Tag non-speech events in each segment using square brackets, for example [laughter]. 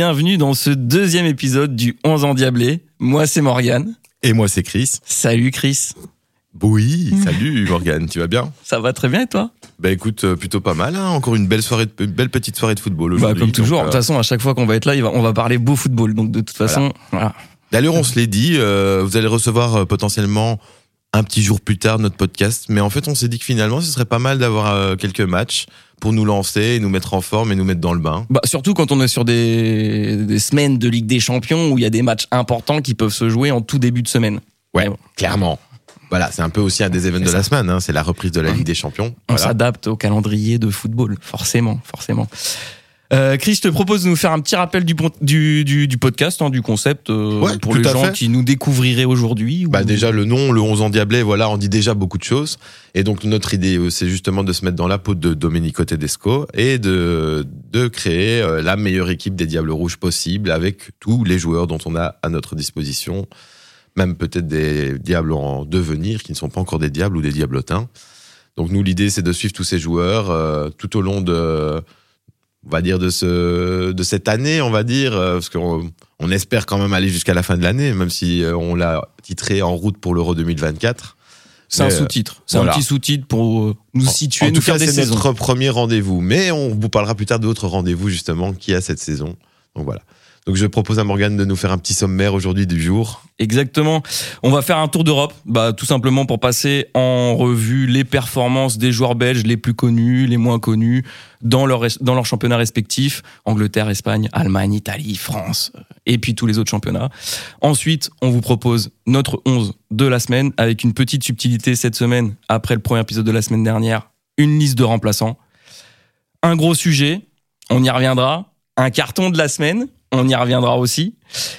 Bienvenue dans ce deuxième épisode du 11 ans diablé. Moi c'est Morgane. Et moi c'est Chris. Salut Chris. Oui, salut [laughs] Morgane, tu vas bien? Ça va très bien et toi? Bah écoute, euh, plutôt pas mal, hein. encore une belle soirée, de, une belle petite soirée de football Bah aujourd'hui. comme toujours, de Donc, toute façon à chaque fois qu'on va être là, on va parler beau football. Donc de toute façon, voilà. euh, D'ailleurs, on se l'est dit, euh, vous allez recevoir euh, potentiellement un petit jour plus tard notre podcast, mais en fait on s'est dit que finalement ce serait pas mal d'avoir euh, quelques matchs pour nous lancer, et nous mettre en forme et nous mettre dans le bain. Bah, surtout quand on est sur des, des semaines de Ligue des Champions où il y a des matchs importants qui peuvent se jouer en tout début de semaine. Ouais, bon, clairement. Voilà, c'est un peu aussi un des événements de la semaine, hein, c'est la reprise de la Ligue des Champions. On Voilà. s'adapte au calendrier de football, forcément, forcément. Euh, Chris, je te propose de nous faire un petit rappel du, du, du, du podcast, hein, du concept, euh, Ouais, pour les gens fait. qui nous découvriraient aujourd'hui. ou- Bah déjà le nom, le 11 ans diablé, voilà, on dit déjà beaucoup de choses. Et donc notre idée, euh, c'est justement de se mettre dans la peau de Domenico Tedesco et de de créer la meilleure équipe des Diables Rouges possible avec tous les joueurs dont on a à notre disposition, même peut-être des Diables en devenir qui ne sont pas encore des Diables ou des Diablotins. Donc nous l'idée c'est de suivre tous ces joueurs euh, tout au long de on va dire de ce de cette année, on va dire euh, parce qu'on on espère quand même aller jusqu'à la fin de l'année, même si euh, on l'a titré en route pour l'Euro 2024. C'est un euh, sous-titre. C'est voilà. un petit sous-titre pour nous situer, en nous tout faire cas, des c'est saisons. notre premier rendez-vous. Mais on vous parlera plus tard d'autres rendez-vous justement qui a cette saison. Donc voilà. Donc je propose à Morgane de nous faire un petit sommaire aujourd'hui du jour. Exactement. On va faire un tour d'Europe, bah, tout simplement pour passer en revue les performances des joueurs belges les plus connus, les moins connus, dans leur, dans leurs championnats respectifs, Angleterre, Espagne, Allemagne, Italie, France, euh, et puis tous les autres championnats. Ensuite, on vous propose notre 11 de la semaine, avec une petite subtilité cette semaine, après le premier épisode de la semaine dernière, une liste de remplaçants. Un gros sujet, on y reviendra. Un carton de la semaine, on y reviendra aussi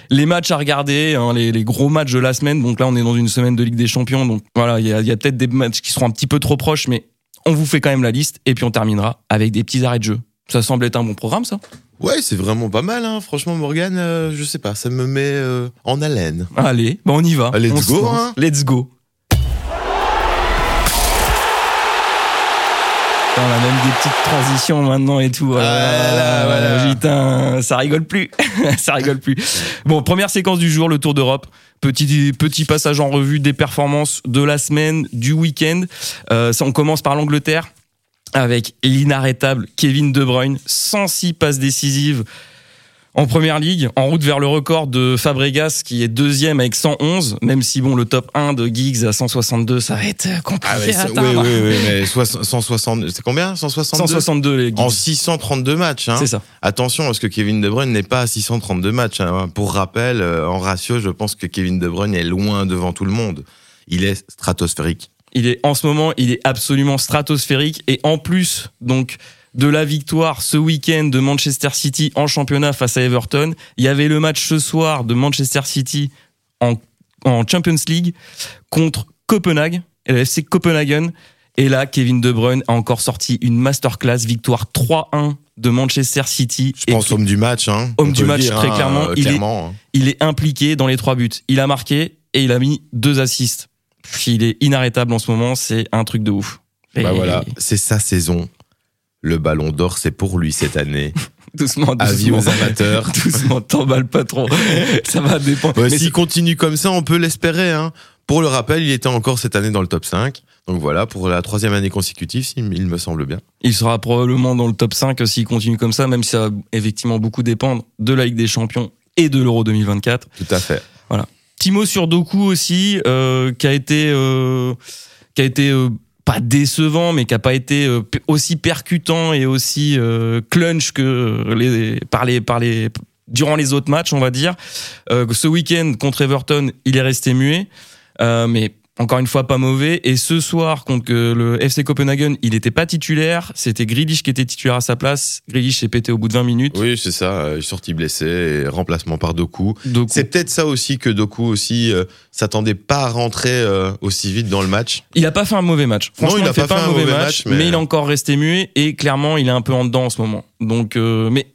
les matchs à regarder, hein, les, les gros matchs de la semaine. Donc là, on est dans une semaine de Ligue des Champions. Donc voilà, il y a, il y a peut-être des matchs qui seront un petit peu trop proches, mais on vous fait quand même la liste. Et puis on terminera avec des petits arrêts de jeu. Ça semble être un bon programme, ça Ouais, c'est vraiment pas mal. Hein. Franchement, Morgane, euh, je sais pas, ça me met euh, en haleine. Allez, bon, on y va. Let's On go, hein. Let's go. On a même des petites transitions maintenant et tout. Voilà, Ah, putain, ça rigole plus. [laughs] ça rigole plus. Bon, première séquence du jour, le Tour d'Europe. Petit, petit passage en revue des performances de la semaine, du week-end. Euh, ça, on commence par l'Angleterre avec l'inarrêtable Kevin De Bruyne, 106 passes décisives en première ligue, en route vers le record de Fabregas qui est deuxième avec 111, même si bon le top 1 de Giggs à 162, ça va être compliqué Ah ouais, à c'est- oui, oui, oui, mais soix- 160, c'est combien? 162 162 les Giggs. En 632 matchs. Hein. C'est ça. Attention, parce que Kevin De Bruyne n'est pas à 632 matchs. hein. Pour rappel, euh, en ratio, je pense que Kevin De Bruyne est loin devant tout le monde. Il est stratosphérique. Il est en ce moment, il est absolument stratosphérique et en plus donc de la victoire ce week-end de Manchester City en championnat face à Everton, il y avait le match ce soir de Manchester City en, en Champions League contre Copenhague, et le FC Copenhagen. Et là, Kevin De Bruyne a encore sorti une masterclass, victoire 3-1 de Manchester City. Je Et pense homme du match. Hein. Homme du match, dire, très hein, clairement. euh, Il est- clairement, hein. il est impliqué dans les trois buts. Il a marqué et il a mis deux assists. Il est inarrêtable en ce moment, c'est un truc de ouf. Bah Et- voilà, c'est sa saison. Le ballon d'or, c'est pour lui cette année. [laughs] Doucement, Avis doucement. aux amateurs. [laughs] doucement, t'emballes pas trop. [laughs] Ça va dépendre. Ouais, Mais S'il continue comme ça, on peut l'espérer. Hein. Pour le rappel, il était encore cette année dans le top 5. Donc voilà, pour la troisième année consécutive, il me semble bien. il sera probablement dans le top 5 s'il continue comme ça, même si ça va effectivement beaucoup dépendre de la Ligue des Champions et de l'Euro 2024. Tout à fait. Petit mot sur Doku aussi, euh, qui a été, euh, qui a été euh, pas décevant, mais qui a pas été euh, aussi percutant et aussi euh, clunch que les, par les, par les, durant les autres matchs, on va dire. Euh, ce week-end contre Everton, il est resté muet, mais encore une fois pas mauvais. Et ce soir contre euh, le FC Copenhagen, il n'était pas titulaire. C'était Grealish qui était titulaire à sa place. Grealish s'est pété au bout de 20 minutes. Oui, c'est ça. euh, Il est sorti blessé et remplacement par Doku. C'est peut-être ça aussi que Doku aussi euh, s'attendait pas à rentrer euh, aussi vite dans le match. Il a pas fait un mauvais match. Non, Franchement, il a fait pas fait un mauvais match, mais... mais- il est encore resté muet et clairement, il est un peu en dedans en ce moment. Donc, euh, mais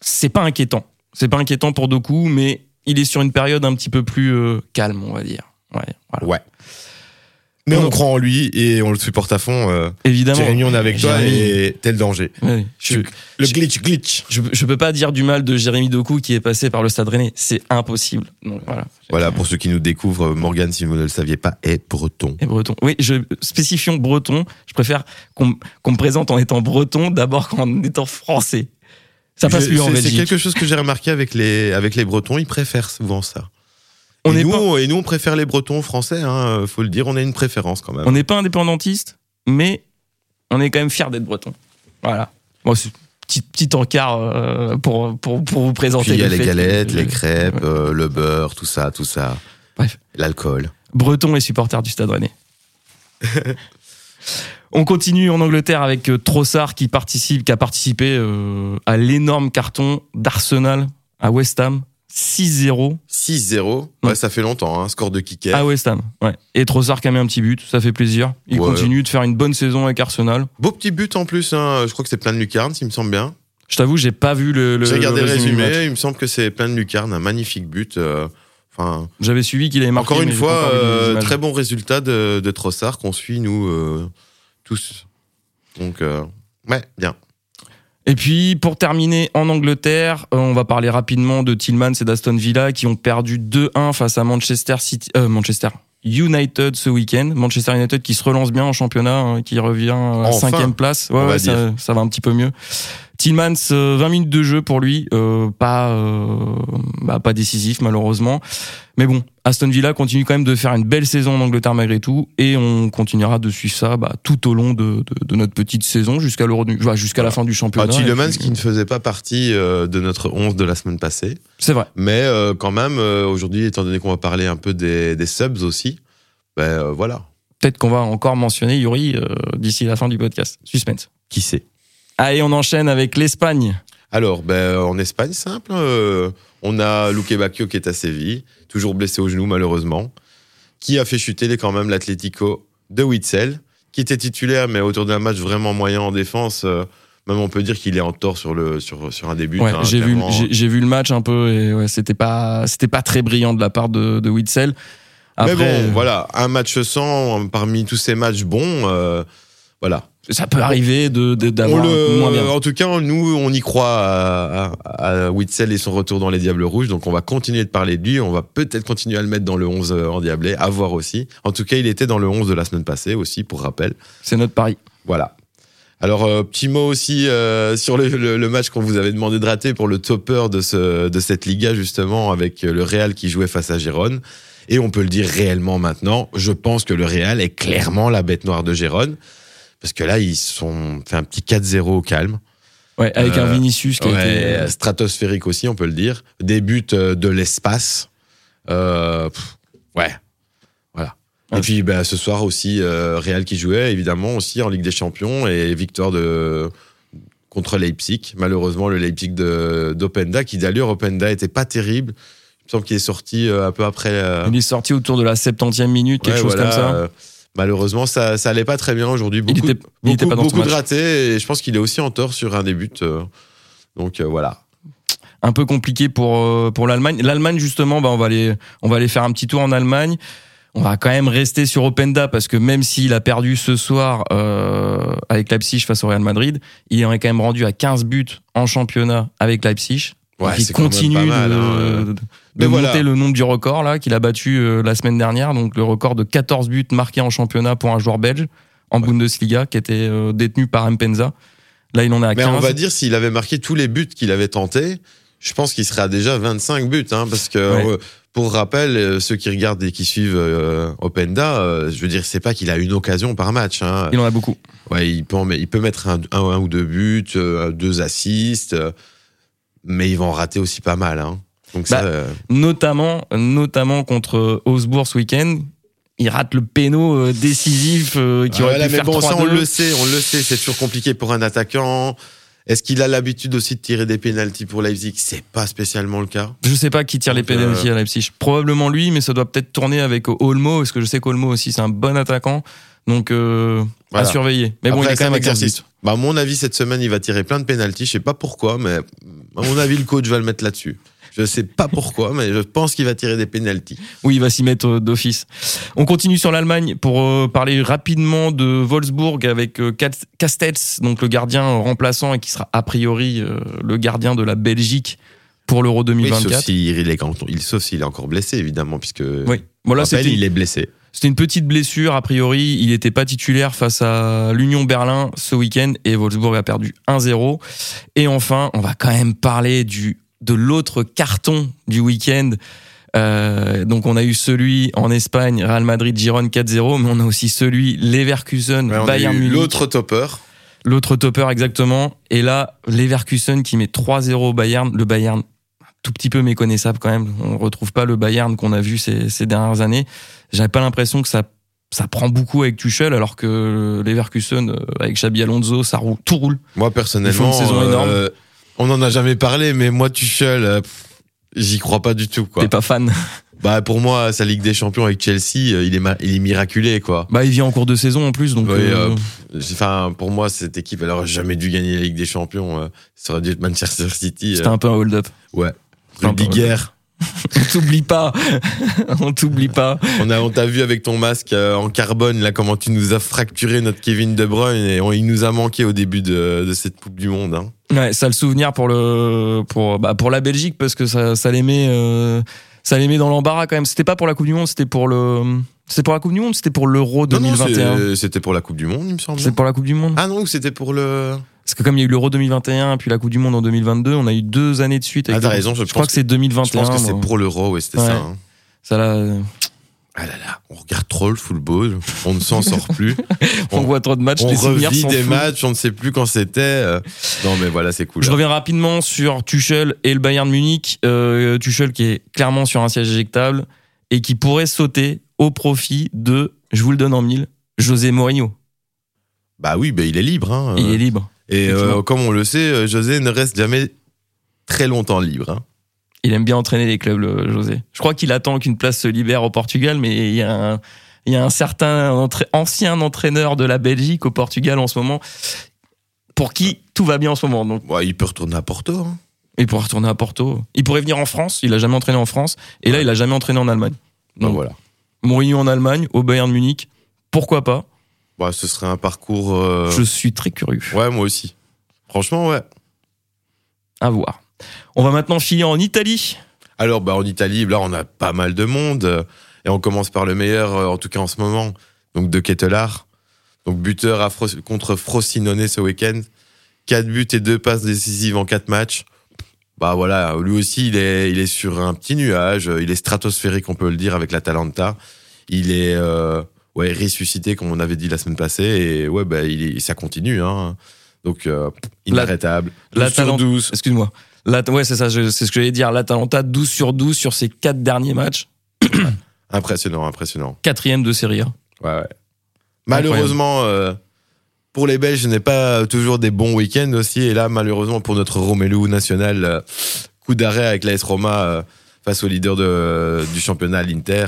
c'est pas inquiétant. C'est pas inquiétant pour Doku, mais il est sur une période un petit peu plus calme, on va dire. Ouais, voilà. Ouais. Mais On- on croit en lui et on le supporte à fond. euh. Évidemment. Jérémy, on est avec toi Jérémy. et tel danger. Ouais, je, Le glitch, glitch. je, je peux pas dire du mal de Jérémy Doku qui est passé par le Stade Rennais. C'est impossible. Donc, voilà. Voilà, pour ceux qui nous découvrent, Morgan, si vous ne le saviez pas, est breton. Et breton. Oui, je, spécifions breton. Je préfère qu'on me présente en étant breton d'abord qu'en étant français. Ça passe mieux en c'est- C'est Belgique. quelque chose que j'ai remarqué avec les, avec les bretons, ils préfèrent souvent ça. On et, n'est nous, pas, et nous, on préfère les bretons français, hein, faut le dire, on a une préférence quand même. on n'est pas indépendantiste, mais on est quand même fier d'être breton. Voilà. Bon, c'est petit, petit encart euh, pour, pour, pour vous présenter. Il y a le les galettes, que- les crêpes, Ouais. euh, le beurre, tout ça, tout ça. Bref. L'alcool. Breton et supporter du Stade Rennais. [laughs] On continue en Angleterre avec euh, Trossard qui participe, qui a participé euh, à l'énorme carton d'Arsenal à West Ham, 6-0 6-0, ouais, ça fait longtemps, hein, score de kicker. à West Ham. Ouais. Et Trossard qui a mis un petit but, ça fait plaisir. Il Ouais. continue de faire une bonne saison avec Arsenal. Beau petit but en plus, hein, je crois que c'est plein de lucarnes, s'il me semble bien. Je t'avoue, j'ai pas vu le. le J'ai regardé le résumé il me semble que c'est plein de lucarnes, un magnifique but. euh, Enfin, J'avais suivi qu'il avait marqué. encore une fois, euh, très bon résultat de, de Trossard qu'on suit nous euh, tous. Donc, ouais, bien. Et puis, pour terminer en Angleterre, euh, on va parler rapidement de Tillmans et d'Aston Villa qui ont perdu 2-1 face à Manchester City, euh, Manchester United ce week-end. Manchester United qui se relance bien en championnat, hein, qui revient à Enfin, cinquième place. Ouais, va ouais, ça, ça va un petit peu mieux. Tillmans, euh, 20 minutes de jeu pour lui, euh, pas, euh, bah, pas décisif malheureusement. Mais bon, Aston Villa continue quand même de faire une belle saison en Angleterre malgré tout, et on continuera de suivre ça bah, tout au long de, de, de notre petite saison jusqu'à l'Euro, bah, jusqu'à la fin du Ah, championnat. Et puis, qui ne faisait pas partie euh, de notre 11 de la semaine passée. C'est vrai. Mais euh, quand même, euh, aujourd'hui, étant donné qu'on va parler un peu des, des subs aussi, ben euh, voilà, Peut-être qu'on va encore mentionner Yuri euh, d'ici la fin du podcast. Suspense. qui sait? Allez, on enchaîne avec l'Espagne. Alors, ben, en Espagne, simple, euh, on a Luque Bacchio qui est à Séville, toujours blessé au genou malheureusement, qui a fait chuter quand même l'Atlético de Witzel, qui était titulaire, mais autour d'un match vraiment moyen en défense. euh, même on peut dire qu'il est en tort sur, le, sur, sur un début. Ouais, j'ai vu, j'ai- vu le match un peu et ouais, c'était pas, c'était pas très brillant de la part de, de Witzel. Après, mais bon, voilà, un match sans parmi tous ces matchs bons, euh, voilà. Ça peut arriver de, d'avoir le- moins bien. En tout cas, nous, on y croit à, à, à Witzel et son retour dans les Diables Rouges. Donc, on va continuer de parler de lui. On va peut-être continuer à le mettre dans le 11 en Diablé, à voir aussi. En tout cas, il était dans le 11 de la semaine passée aussi, pour rappel. C'est notre pari. Voilà. Alors, euh, petit mot aussi euh, sur le, le- le match qu'on vous avait demandé de rater pour le topper de, ce, de cette Liga, justement, avec le Real qui jouait face à Gérone. Et on peut le dire réellement maintenant, je pense que le Real est clairement la bête noire de Gérone. Parce que là, ils sont fait un petit 4-0 au calme. Ouais, avec un Euh, Vinicius qui a Ouais, été. stratosphérique aussi, on peut le dire. Des buts euh, de l'espace. Euh, ouais, voilà. Et puis bah, ce soir aussi, euh, Real qui jouait, évidemment, aussi en Ligue des Champions et victoire de contre Leipzig. Malheureusement, le Leipzig de d'Openda, qui d'ailleurs, Openda était pas terrible. Il me semble qu'il est sorti euh, un peu après. euh, Il est sorti autour de la 70e minute, quelque ouais, chose voilà, comme ça. Malheureusement, ça, ça allait pas très bien aujourd'hui. il Beaucoup, était, il était beaucoup, pas dans ce beaucoup de ratés et je pense qu'il est aussi en tort sur un des buts. euh, donc euh, voilà. un peu compliqué pour euh, pour l'Allemagne. L'Allemagne justement, bah on va aller on va aller faire un petit tour en Allemagne. On va quand même rester sur Openda parce que même s'il a perdu ce soir euh, avec Leipzig face au Real Madrid, il en est quand même rendu à 15 buts en championnat avec Leipzig. Ouais, quand même continue pas mal, de, hein. de Mais monter voilà. le nombre du record là qu'il a battu euh, la semaine dernière, donc le record de 14 buts marqués en championnat pour un joueur belge en Bundesliga qui était euh, détenu par Mpenza. Là, il en est à Mais 15. on va dire s'il avait marqué tous les buts qu'il avait tentés, je pense qu'il serait à déjà 25 buts, hein, parce que Ouais. euh, pour rappel, ceux qui regardent et qui suivent euh, Openda, euh, je veux dire, c'est pas qu'il a une occasion par match. Hein. Il en a beaucoup. Ouais, il peut, en il peut mettre un, un- un ou deux buts, euh, deux assists, mais il va en rater aussi pas mal. Hein. Donc ça, Bah, euh, notamment, notamment contre Augsbourg ce week-end. Il rate le péno euh, décisif euh, qui aurait voilà, pu mais faire bon, ça 3-2. on le sait, on le sait, c'est toujours compliqué pour un attaquant. Est-ce qu'il a l'habitude aussi de tirer des pénalties pour Leipzig? C'est pas spécialement le cas. Je sais pas qui tire les pénalties à Leipzig. Probablement lui, mais ça doit peut-être tourner avec Olmo, parce que je sais qu'Olmo aussi c'est un bon attaquant. Donc euh, Voilà. à surveiller. Mais bon, Après, il est quand même à 15 exercice. Bah, à mon avis, cette semaine, il va tirer plein de pénalties. Je sais pas pourquoi, mais à mon avis, le coach va le mettre là-dessus. Je sais pas pourquoi, mais je pense qu'il va tirer des pénalties. Oui, il va s'y mettre euh, d'office. On continue sur l'Allemagne pour euh, parler rapidement de Wolfsburg avec Castells, donc le gardien remplaçant et qui sera a priori le gardien de la Belgique pour l'Euro 2024. Oui, sauf s'il est, encore blessé, évidemment, puisque oui. Voilà, il est blessé. C'était une petite blessure, a priori. Il n'était pas titulaire face à l'Union Berlin ce week-end et Wolfsburg a perdu 1-0. Et enfin, on va quand même parler du, de l'autre carton du week-end. Euh, donc on a eu celui en Espagne, Real Madrid, Giron 4-0, mais on a aussi celui Leverkusen, Bayern Munich. L'autre topper. L'autre topper exactement. Et là, Leverkusen qui met 3-0 au Bayern. Le Bayern tout petit peu méconnaissable quand même. On retrouve pas le Bayern qu'on a vu ces, ces dernières années. J'avais pas l'impression que ça ça prend beaucoup avec Tuchel alors que Leverkusen euh, avec Xabi Alonso ça roule tout roule. Moi personnellement. Euh, on en a jamais parlé mais moi Tuchel euh, j'y crois pas du tout. T'es pas fan [laughs] Bah pour moi sa Ligue des Champions avec Chelsea il est il est miraculé quoi. Bah il vient en cours de saison en plus donc enfin pour moi cette équipe elle aurait jamais dû gagner la Ligue des Champions ça aurait dû être Manchester City. C'était un peu un hold up. Ouais. Le Biguerre. [laughs] on t'oublie pas. [laughs] on t'oublie pas. On a, on t'a vu avec ton masque euh, en carbone, là, comment tu nous as fracturé notre Kevin De Bruyne et il nous a manqué au début de, de cette Coupe du Monde, hein. Ouais, ça le souvenir pour le, pour, bah, pour la Belgique parce que ça, ça les met, euh, ça les met dans l'embarras quand même. C'était pas pour la Coupe du Monde, c'était pour le, c'était pour la Coupe du Monde, c'était pour l'Euro 2021. c'était pour la Coupe du Monde, il me semble. C'était pour la Coupe du Monde. Ah non, c'était pour le. Parce que comme il y a eu l'Euro 2021 puis la Coupe du Monde en 2022, on a eu deux années de suite. Avec ah t'as raison, je, crois que, c'est 2021. Je pense que c'est pour l'Euro, ouais, c'était ça. Hein. Ça là. Ah là là, on regarde trop le football, on ne s'en sort plus. [laughs] on, voit trop de matchs, on revit des matchs, on ne sait plus quand c'était. Euh. Non mais voilà, c'est cool. Je reviens rapidement sur Tuchel et le Bayern Munich. Euh, Tuchel qui est clairement sur un siège éjectable et qui pourrait sauter au profit de, je vous le donne en mille, José Mourinho. Bah oui, bah il est libre. Hein. Il est libre. Et euh, comme on le sait, euh, José ne reste jamais très longtemps libre. Hein. Il aime bien entraîner les clubs, José. Je crois qu'il attend qu'une place se libère au Portugal, mais il y a un, il y a un certain ancien entraîneur de la Belgique au Portugal en ce moment, pour qui tout va bien en ce moment. Donc. il peut retourner à Porto. Hein. Il pourrait retourner à Porto. Il pourrait venir en France. Il a jamais entraîné en France. Et là, il a jamais entraîné en Allemagne. Donc voilà. Mourinho en Allemagne, au Bayern Munich. Pourquoi pas? Bah, ce serait un parcours. Euh, Je suis très curieux. Ouais, moi aussi. Franchement, ouais. À voir. On va maintenant filer en Italie. Alors, bah, en Italie, là, on a pas mal de monde. Et on commence par le meilleur, euh, en tout cas en ce moment. Donc, de Kettelard. Donc, buteur contre Frosinone ce week-end. 4 buts et 2 passes décisives en 4 matchs. Bah voilà, lui aussi, il est, il est sur un petit nuage. Il est stratosphérique, on peut le dire, avec l'Atalanta. Il est, euh, ouais, ressuscité, comme on avait dit la semaine passée. Et ouais, bah, il, ça continue. Hein. Donc, euh, inarrêtable. La, 12 sur 12. Excuse-moi. Ouais, c'est ça, c'est ce que j'allais dire. L'Atalanta, 12 sur 12 sur ses 4 derniers matchs. [coughs] impressionnant, impressionnant. Quatrième de série A. Ouais, ouais. Malheureusement, euh, pour les Belges, je n'ai pas toujours des bons week-ends aussi. Et là, malheureusement, pour notre Romelu national, euh, coup d'arrêt avec l'AS Roma face au leader de, du championnat, l'Inter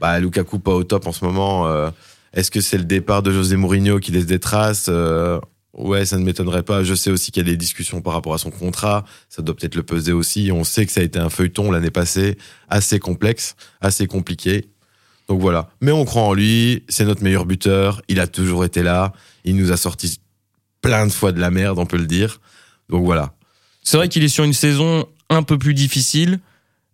bah, Lukaku pas au top en ce moment. Euh, est-ce que c'est le départ de José Mourinho qui laisse des traces euh, Ouais, ça ne m'étonnerait pas. Je sais aussi qu'il y a des discussions par rapport à son contrat. Ça doit peut-être le peser aussi. On sait que ça a été un feuilleton l'année passée, assez complexe, assez compliqué. Donc voilà. Mais on croit en lui. C'est notre meilleur buteur. Il a toujours été là. Il nous a sorti plein de fois de la merde, on peut le dire. Donc voilà. C'est vrai qu'il est sur une saison un peu plus difficile.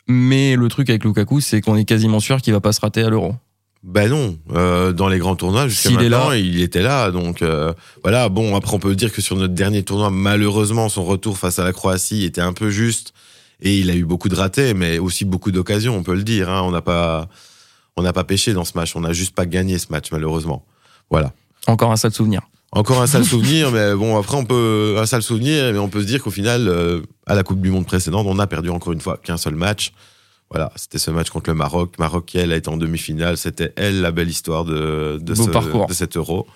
Mais le truc avec Lukaku, c'est qu'on est quasiment sûr qu'il va pas se rater à l'Euro. Ben non, euh, dans les grands tournois jusqu'à maintenant, là... il était là. Donc euh, voilà. Bon, après on peut dire que sur notre dernier tournoi, malheureusement, son retour face à la Croatie était un peu juste et il a eu beaucoup de ratés, mais aussi beaucoup d'occasions. On peut le dire. Hein. On n'a pas, on n'a pas pêché dans ce match. On n'a juste pas gagné ce match, malheureusement. Voilà. Encore un sale souvenir. Encore un sale souvenir, mais bon, après, on peut, un sale souvenir, mais on peut se dire qu'au final, euh, à la Coupe du Monde précédente, on a perdu encore une fois qu'un seul match. Voilà, c'était ce match contre le Maroc. Maroc, qui, elle, a été en demi-finale. C'était, elle, la belle histoire de, de, ce, parcours. de cet euro.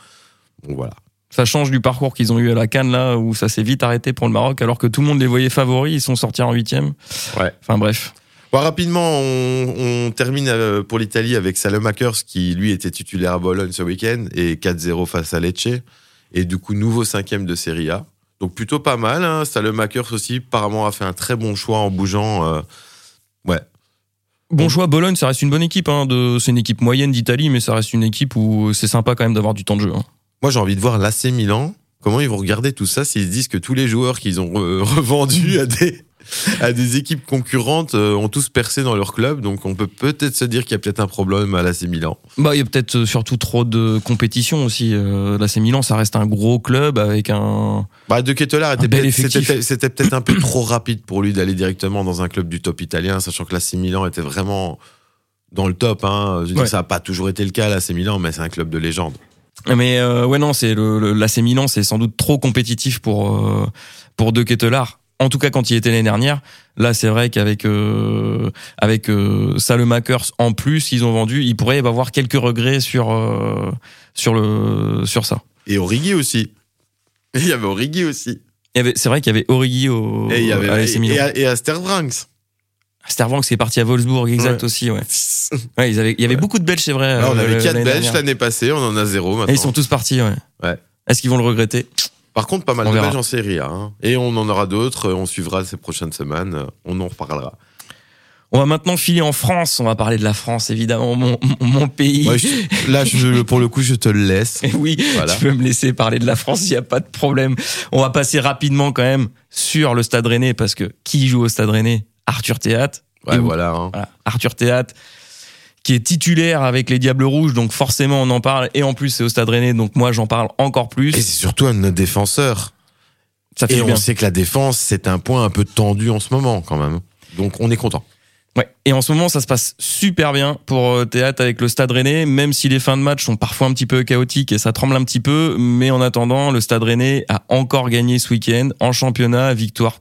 Donc voilà. Ça change du parcours qu'ils ont eu à la Cannes, là, où ça s'est vite arrêté pour le Maroc, alors que tout le monde les voyait favoris. Ils sont sortis en huitième. Ouais. Enfin, bref. Bon, rapidement, on, termine euh, pour l'Italie avec Salemakers, qui, lui, était titulaire à Bologne ce week-end, et 4-0 face à Lecce et du coup nouveau cinquième de Serie A. Donc plutôt pas mal. Hein. Makers aussi, apparemment, a fait un très bon choix en bougeant. Euh, ouais. Bon choix, Bologne, ça reste une bonne équipe. Hein, de... C'est une équipe moyenne d'Italie, mais ça reste une équipe où c'est sympa quand même d'avoir du temps de jeu. Hein. Moi, j'ai envie de voir l'AC Milan. Comment ils vont regarder tout ça s'ils se disent que tous les joueurs qu'ils ont [laughs] revendus à des, [laughs] à des équipes concurrentes euh, ont tous percé dans leur club. Donc on peut peut-être se dire qu'il y a peut-être un problème à l'AC Milan. Bah, il y a peut-être euh, surtout trop de compétition aussi. Euh, L'AC Milan, ça reste un gros club avec un. Bah, de Ketelaar c'était peut-être un peu trop rapide pour lui d'aller directement dans un club du top italien, sachant que l'AC Milan était vraiment dans le top. Hein. Je veux dire, ça n'a pas toujours été le cas, l'AC Milan, mais c'est un club de légende. Mais ouais, non, c'est l'AC Milan, c'est sans doute trop compétitif pour, pour De Ketelaar en tout cas quand il était l'année dernière. Là, c'est vrai qu'avec euh, avec euh, Salemakers en plus, ils ont vendu. Il pourrait y avoir quelques regrets sur euh, sur le sur ça. Et Origi aussi. [laughs] Il y avait Origi aussi. C'est vrai qu'il y avait Origi au et il y avait à, et, Astervranks. Astervranks qui est parti à Wolfsburg, exact aussi, ouais. [laughs] ouais ils avaient, il y avait beaucoup de Belges, c'est vrai. on avait quatre Belges l'année passée, on en a zéro maintenant. Et ils sont tous partis, ouais. ouais. Est-ce qu'ils vont le regretter? Par contre, pas mal de Belges en Hein. Et on en aura d'autres. On suivra ces prochaines semaines. On en reparlera. On va maintenant filer en France. On va parler de la France, évidemment, mon, pays. là, je, pour le coup, je te le laisse. [laughs] oui, tu peux me laisser parler de la France, il n'y a pas de problème. On va passer rapidement quand même sur le Stade Rennais, parce que qui joue au Stade Rennais? Arthur Théâtre. Ouais, voilà, hein. voilà. Arthur Théâtre qui est titulaire avec les Diables Rouges, donc forcément on en parle, et en plus c'est au Stade Rennais, donc moi j'en parle encore plus. Et c'est surtout un de nos défenseurs. Ça fait et on sait que la défense, c'est un point un peu tendu en ce moment quand même. Donc on est content. Ouais. Et en ce moment, ça se passe super bien pour euh, Théâtre avec le Stade Rennais, même si les fins de match sont parfois un petit peu chaotiques et ça tremble un petit peu. Mais en attendant, le Stade Rennais a encore gagné ce week-end en championnat, victoire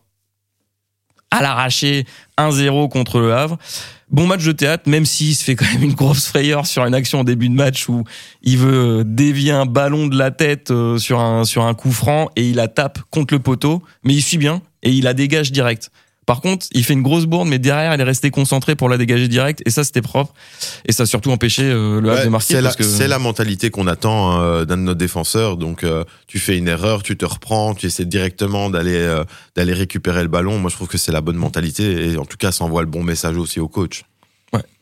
à l'arraché 1-0 contre le Havre. Bon match de théâtre, même s'il se fait quand même une grosse frayeur sur une action au début de match où il veut dévier un ballon de la tête euh, sur un, sur un coup franc et il la tape contre le poteau, mais il suit bien et il la dégage direct. Par contre, il fait une grosse bourde, mais derrière, il est resté concentré pour la dégager direct, et ça, c'était propre. Et ça a surtout empêché euh, le Havre de marquer. C'est la, mentalité qu'on attend euh, d'un de nos défenseurs. Donc, euh, tu fais une erreur, tu te reprends, tu essaies directement d'aller d'aller récupérer le ballon. Moi, je trouve que c'est la bonne mentalité, et en tout cas, ça envoie le bon message aussi au coach.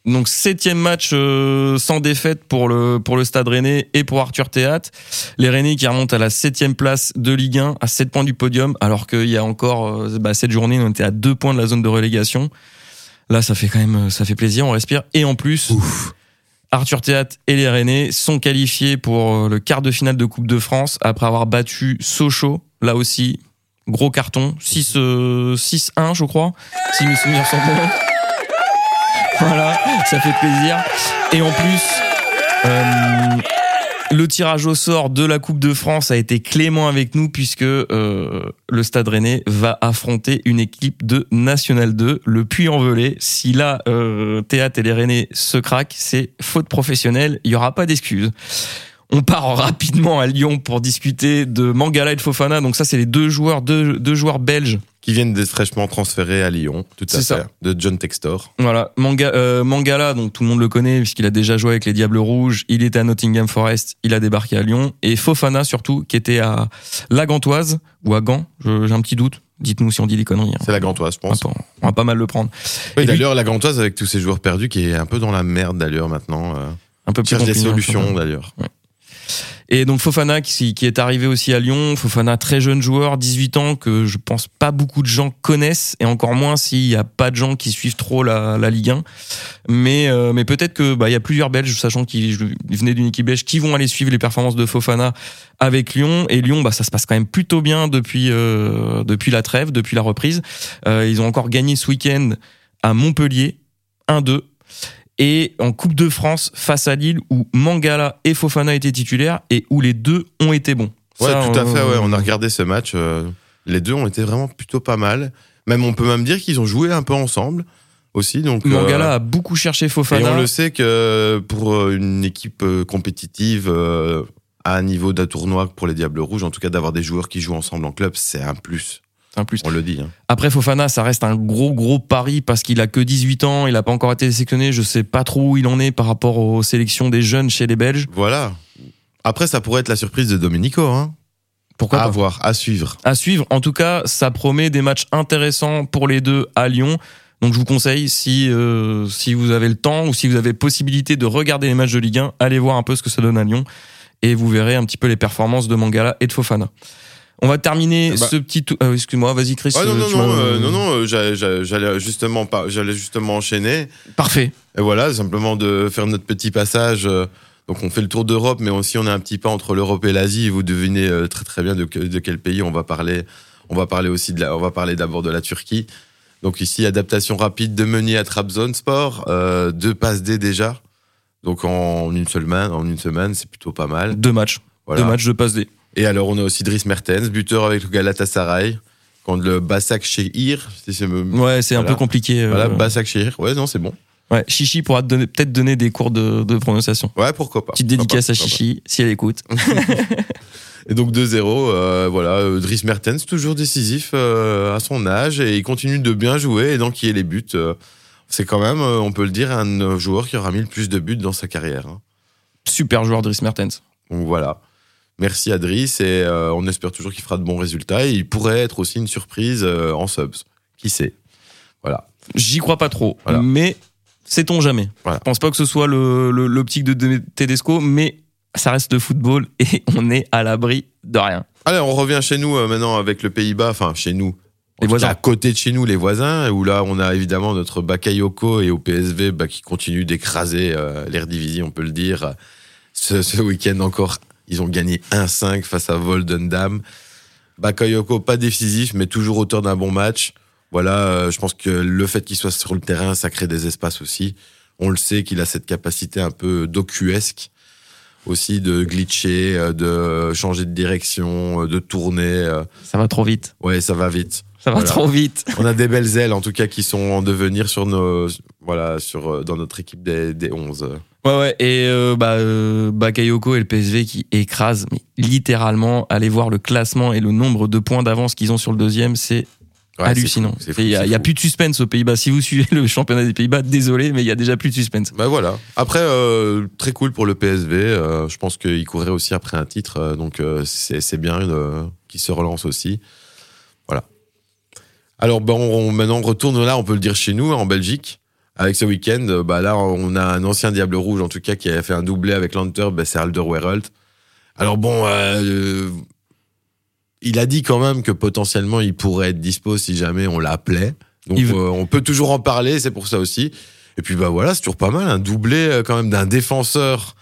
Donc septième match euh, sans défaite pour le pour le Stade Rennais et pour Arthur Théâtre. Les Rennais qui remontent à la septième place de Ligue 1 à 7 points du podium, alors qu'il y a encore euh, bah, cette journée on était à 2 points de la zone de relégation. Là, ça fait quand même ça fait plaisir, on respire. Et en plus, Arthur Théâtre et les Rennais sont qualifiés pour euh, le quart de finale de Coupe de France après avoir battu Sochaux. Là aussi, gros carton, 6 6-1 je crois, si mes souvenirs sont bons. [laughs] Voilà, ça fait plaisir. Et en plus, euh, le tirage au sort de la Coupe de France a été clément avec nous puisque euh, le Stade Rennais va affronter une équipe de National 2, le Puy-en-Velay. Si là, euh, Théâtre et les Rennais se craquent, c'est faute professionnelle, il n'y aura pas d'excuses. On part [laughs] rapidement à Lyon pour discuter de Mangala et de Fofana. Donc ça, c'est les deux joueurs, deux, deux joueurs belges qui viennent d'être fraîchement transférés à Lyon, tout à fait, ça. de John Textor. Voilà, euh, Mangala, donc tout le monde le connaît puisqu'il a déjà joué avec les Diables Rouges, il était à Nottingham Forest, il a débarqué à Lyon, et Fofana surtout, qui était à La Gantoise, ou à Gand, j'ai un petit doute, dites-nous si on dit des conneries. Hein. C'est la Gantoise, je pense. On va, pas, mal le prendre. Oui, d'ailleurs, la Gantoise avec tous ces joueurs perdus, qui est un peu dans la merde d'ailleurs maintenant. Euh, un peu plus cherche des solutions d'ailleurs. Et donc Fofana qui, est arrivé aussi à Lyon, Fofana très jeune joueur, 18 ans que je pense pas beaucoup de gens connaissent et encore moins s'il y a pas de gens qui suivent trop la, la Ligue 1. Mais euh, mais peut-être que bah il y a plusieurs Belges sachant qu'ils venaient d'une équipe belge qui vont aller suivre les performances de Fofana avec Lyon et Lyon bah ça se passe quand même plutôt bien depuis euh, depuis la trêve, depuis la reprise. Euh, ils ont encore gagné ce week-end à Montpellier 1-2 et en Coupe de France face à Lille où Mangala et Fofana étaient titulaires et où les deux ont été bons. Ouais, tout à fait. Ouais, on a regardé ce match. Euh, les deux ont été vraiment plutôt pas mal. Même on peut même dire qu'ils ont joué un peu ensemble aussi. Donc Mangala euh, a beaucoup cherché Fofana. Et on le sait que pour euh, une équipe compétitive à un niveau d'un tournoi pour les Diables Rouges, en tout cas d'avoir des joueurs qui jouent ensemble en club, c'est un plus plus. On le dit. Hein. Après Fofana, ça reste un gros gros pari parce qu'il a que 18 ans, il a pas encore été sélectionné. Je sais pas trop où il en est par rapport aux sélections des jeunes chez les Belges. Voilà. Après, ça pourrait être la surprise de Domenico. Hein. Pourquoi à pas voir, à suivre. à suivre. En tout cas, ça promet des matchs intéressants pour les deux à Lyon. Donc je vous conseille, si, euh, si vous avez le temps ou si vous avez possibilité de regarder les matchs de Ligue 1, allez voir un peu ce que ça donne à Lyon et vous verrez un petit peu les performances de Mangala et de Fofana. On va terminer Ah bah. ce petit... tou- euh, Excuse-moi, vas-y Chris. Ah non euh, non non euh, non non, euh, j'allais- justement pas, justement enchaîner. Parfait. Et voilà, simplement de faire notre petit passage. euh, Donc on fait le tour d'Europe, mais aussi on est un petit pas entre l'Europe et l'Asie. Vous devinez euh, très très bien de, que- de quel pays on va parler. On va parler aussi de la, on va parler d'abord de la Turquie. Donc ici adaptation rapide de Meunier à Trabzonspor, euh, deux passes D déjà. Donc en une seule main, en une semaine, c'est plutôt pas mal. Deux matchs. Voilà. Deux matchs de passe D. Et alors on a aussi Dries Mertens, buteur avec le Galatasaray contre le Basak Shehir. Si c'est Ouais, c'est un peu compliqué. euh, Voilà, Basak Shehir. Ouais, non, c'est bon. ouais, Chichi pourra peut-être donner des cours de, de prononciation. Ouais, pourquoi pas. Petite dédicace pas, à. Chichi, si elle écoute. [laughs] Et donc 2-0, euh, voilà, euh, Dries Mertens toujours décisif euh, à son âge et il continue de bien jouer et d'enquiller les buts. euh, c'est quand même, on peut le dire, un joueur qui aura mis le plus de buts dans sa carrière. hein. Super joueur Dries Mertens. Donc voilà. Merci à Dries et euh, on espère toujours qu'il fera de bons résultats. Et il pourrait être aussi une surprise euh, en subs. Qui sait? Voilà. J'y crois pas trop, Voilà. mais sait-on jamais. Voilà. Je pense pas que ce soit le- le- l'optique de Tedesco, mais ça reste le football [laughs] et on est à l'abri de rien. Allez, on revient chez nous euh, maintenant avec le Pays-Bas, enfin chez nous. Les voisins. À côté de chez nous, les voisins, où là, on a évidemment notre Bakayoko et au PSV bah, qui continuent d'écraser euh, l'Eredivisie, on peut le dire. Ce, ce week-end encore, ils ont gagné 1-5 face à Volendam. Bakayoko, pas décisif, mais toujours auteur d'un bon match. Voilà, euh, je pense que le fait qu'il soit sur le terrain, ça crée des espaces aussi. On le sait qu'il a cette capacité un peu docuesque aussi de glitcher, euh, de changer de direction, euh, de tourner. Ça va trop vite. Ouais, ça va vite. Ça va Voilà. trop vite. [laughs] On a des belles ailes, en tout cas, qui sont en devenir sur nos, voilà, sur, dans notre équipe des, des 11. Ouais, ouais. Et euh, bah, euh, Bakayoko et le PSV qui écrasent, mais littéralement, allez voir le classement et le nombre de points d'avance qu'ils ont sur le deuxième, c'est Ouais, hallucinant. Il y, a- plus de suspense aux Pays-Bas. Si vous suivez le championnat des Pays-Bas, désolé, mais il y a déjà plus de suspense. Bah voilà. Après, euh, très cool pour le PSV. je pense qu'il courait aussi après un titre, donc c'est bien qu'il se relance aussi. Voilà. Alors, bon, on, maintenant, on retourne là, on peut le dire chez nous, en Belgique. Avec ce week-end, euh, bah là, on a un ancien Diable Rouge, en tout cas, qui a fait un doublé avec l'Hunter, bah, c'est Alderweireld. Alors bon, euh, il a dit quand même que potentiellement, il pourrait être dispo si jamais on l'appelait. Donc, veut- euh, on peut toujours en parler, c'est pour ça aussi. Et puis, bah voilà, c'est toujours pas mal, un doublé quand même d'un défenseur.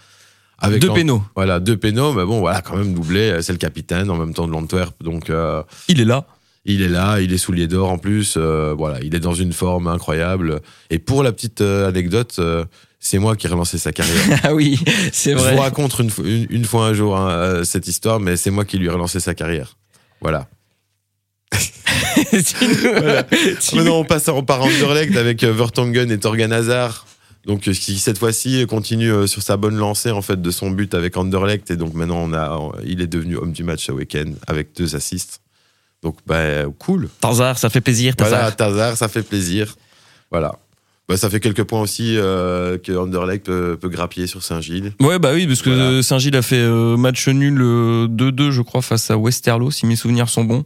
Avec Deux pénaux. Voilà, deux pénaux, mais bon, voilà, quand même doublé. C'est le capitaine en même temps de l'Antwerp. Donc, euh, Il est là. Il est là, il est soulier d'or en plus. euh, voilà, il est dans une forme incroyable. Et pour la petite euh, anecdote, euh, c'est moi qui ai relancé sa carrière. [laughs] Ah oui, c'est Je vrai. vous raconte une, une, une fois un jour hein, cette histoire, mais c'est moi qui lui ai relancé sa carrière. Voilà. [laughs] [laughs] Voilà. Maintenant, on passe en part Anderlecht avec Vertonghen et Torgan Hazard. Donc, qui cette fois-ci continue sur sa bonne lancée en fait de son but avec Anderlecht. Et donc maintenant, on a, il est devenu homme du match ce week-end avec deux assists. Donc, bah, cool. Tarzar, ça fait plaisir. Voilà, Tazar, ça fait plaisir. Voilà. Bah, ça fait quelques points aussi euh, que Anderlecht peut, peut grappiller sur Saint-Gilles. Ouais, bah oui, parce que Voilà. euh, Saint-Gilles a fait euh, match nul euh, 2-2, je crois, face à Westerlo, si mes souvenirs sont bons,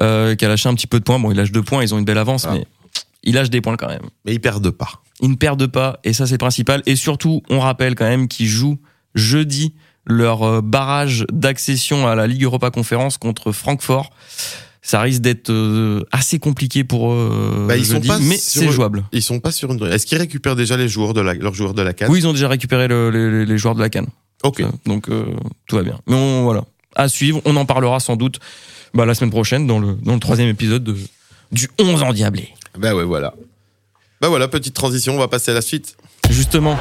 euh, qui a lâché un petit peu de points. Bon, il lâche deux points, ils ont une belle avance, Ah. mais il lâche des points quand même. Mais ils perdent pas. Ils ne perdent pas, et ça c'est le principal. Et surtout, on rappelle quand même qu'ils jouent jeudi leur barrage d'accession à la Ligue Europa Conférence contre Francfort. Ça risque d'être euh, assez compliqué pour eux Bah, ils sont jeudi, pas mais c'est jouable. Ils sont pas sur une. Est-ce qu'ils récupèrent déjà les joueurs de la, leurs joueurs de la CAN Oui, ils ont déjà récupéré le- les, les joueurs de la Cannes. Ok. Euh, Donc euh, tout va bien. Mais on, voilà, à suivre. On en parlera sans doute bah, la semaine prochaine dans le, dans le troisième épisode de, du 11 endiablé. Bah ouais, voilà. Bah voilà, petite transition, on va passer à la suite. Justement.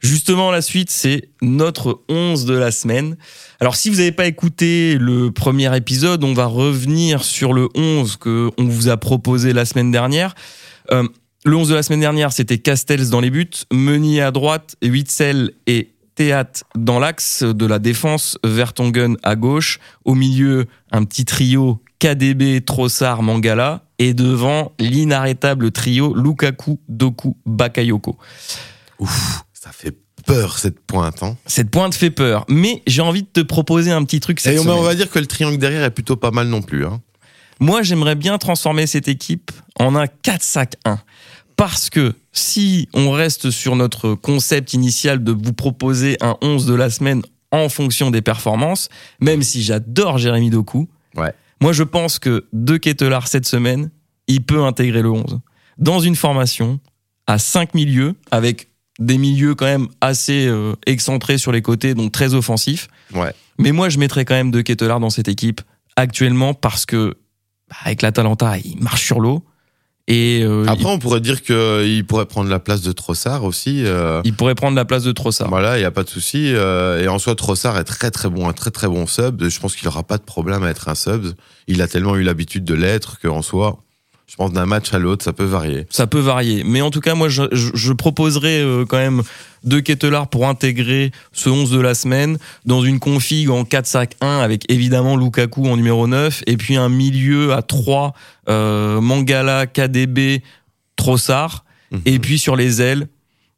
Justement, la suite, c'est notre 11 de la semaine. Alors, si vous n'avez pas écouté le premier épisode, on va revenir sur le 11 que on vous a proposé la semaine dernière. Euh, le 11 de la semaine dernière, c'était Castells dans les buts, Meunier à droite, Witzel et Théâtre dans l'axe de la défense, Vertonghen à gauche, au milieu, un petit trio KDB, Trossard, Mangala, et devant, l'inarrêtable trio Lukaku, Doku, Bakayoko. Ouf, ça fait peur cette pointe. Hein. Cette pointe fait peur. Mais j'ai envie de te proposer un petit truc cette Et on, va dire que le triangle derrière est plutôt pas mal non plus. Hein. Moi, j'aimerais bien transformer cette équipe en un 4-5-1. Parce que si on reste sur notre concept initial de vous proposer un 11 de la semaine en fonction des performances, même si j'adore Jérémy Doku, Ouais. moi je pense que De Ketelaar cette semaine, il peut intégrer le 11. Dans une formation à 5 milieux, avec des milieux quand même assez euh, excentrés sur les côtés, donc très offensifs. Ouais. Mais moi, je mettrais quand même De Ketelaar dans cette équipe actuellement parce que bah, avec l'Atalanta, il marche sur l'eau et euh, Après, on pourrait dire qu'il pourrait prendre la place de Trossard aussi. euh, il, pourrait prendre la place de Trossard. Voilà, il n'y a pas de souci. et en soi, Trossard est très très bon, un très très bon sub. Je pense qu'il n'aura pas de problème à être un sub. Il a tellement eu l'habitude de l'être qu'en soi, je pense d'un match à l'autre, ça peut varier. Ça peut varier, mais en tout cas, moi, je, je, je proposerais euh, quand même De Ketelaar pour intégrer ce 11 de la semaine dans une config en 4-5-1 avec évidemment Lukaku en numéro 9 et puis un milieu à 3 euh, Mangala, KDB, Trossard Mhm. et puis sur les ailes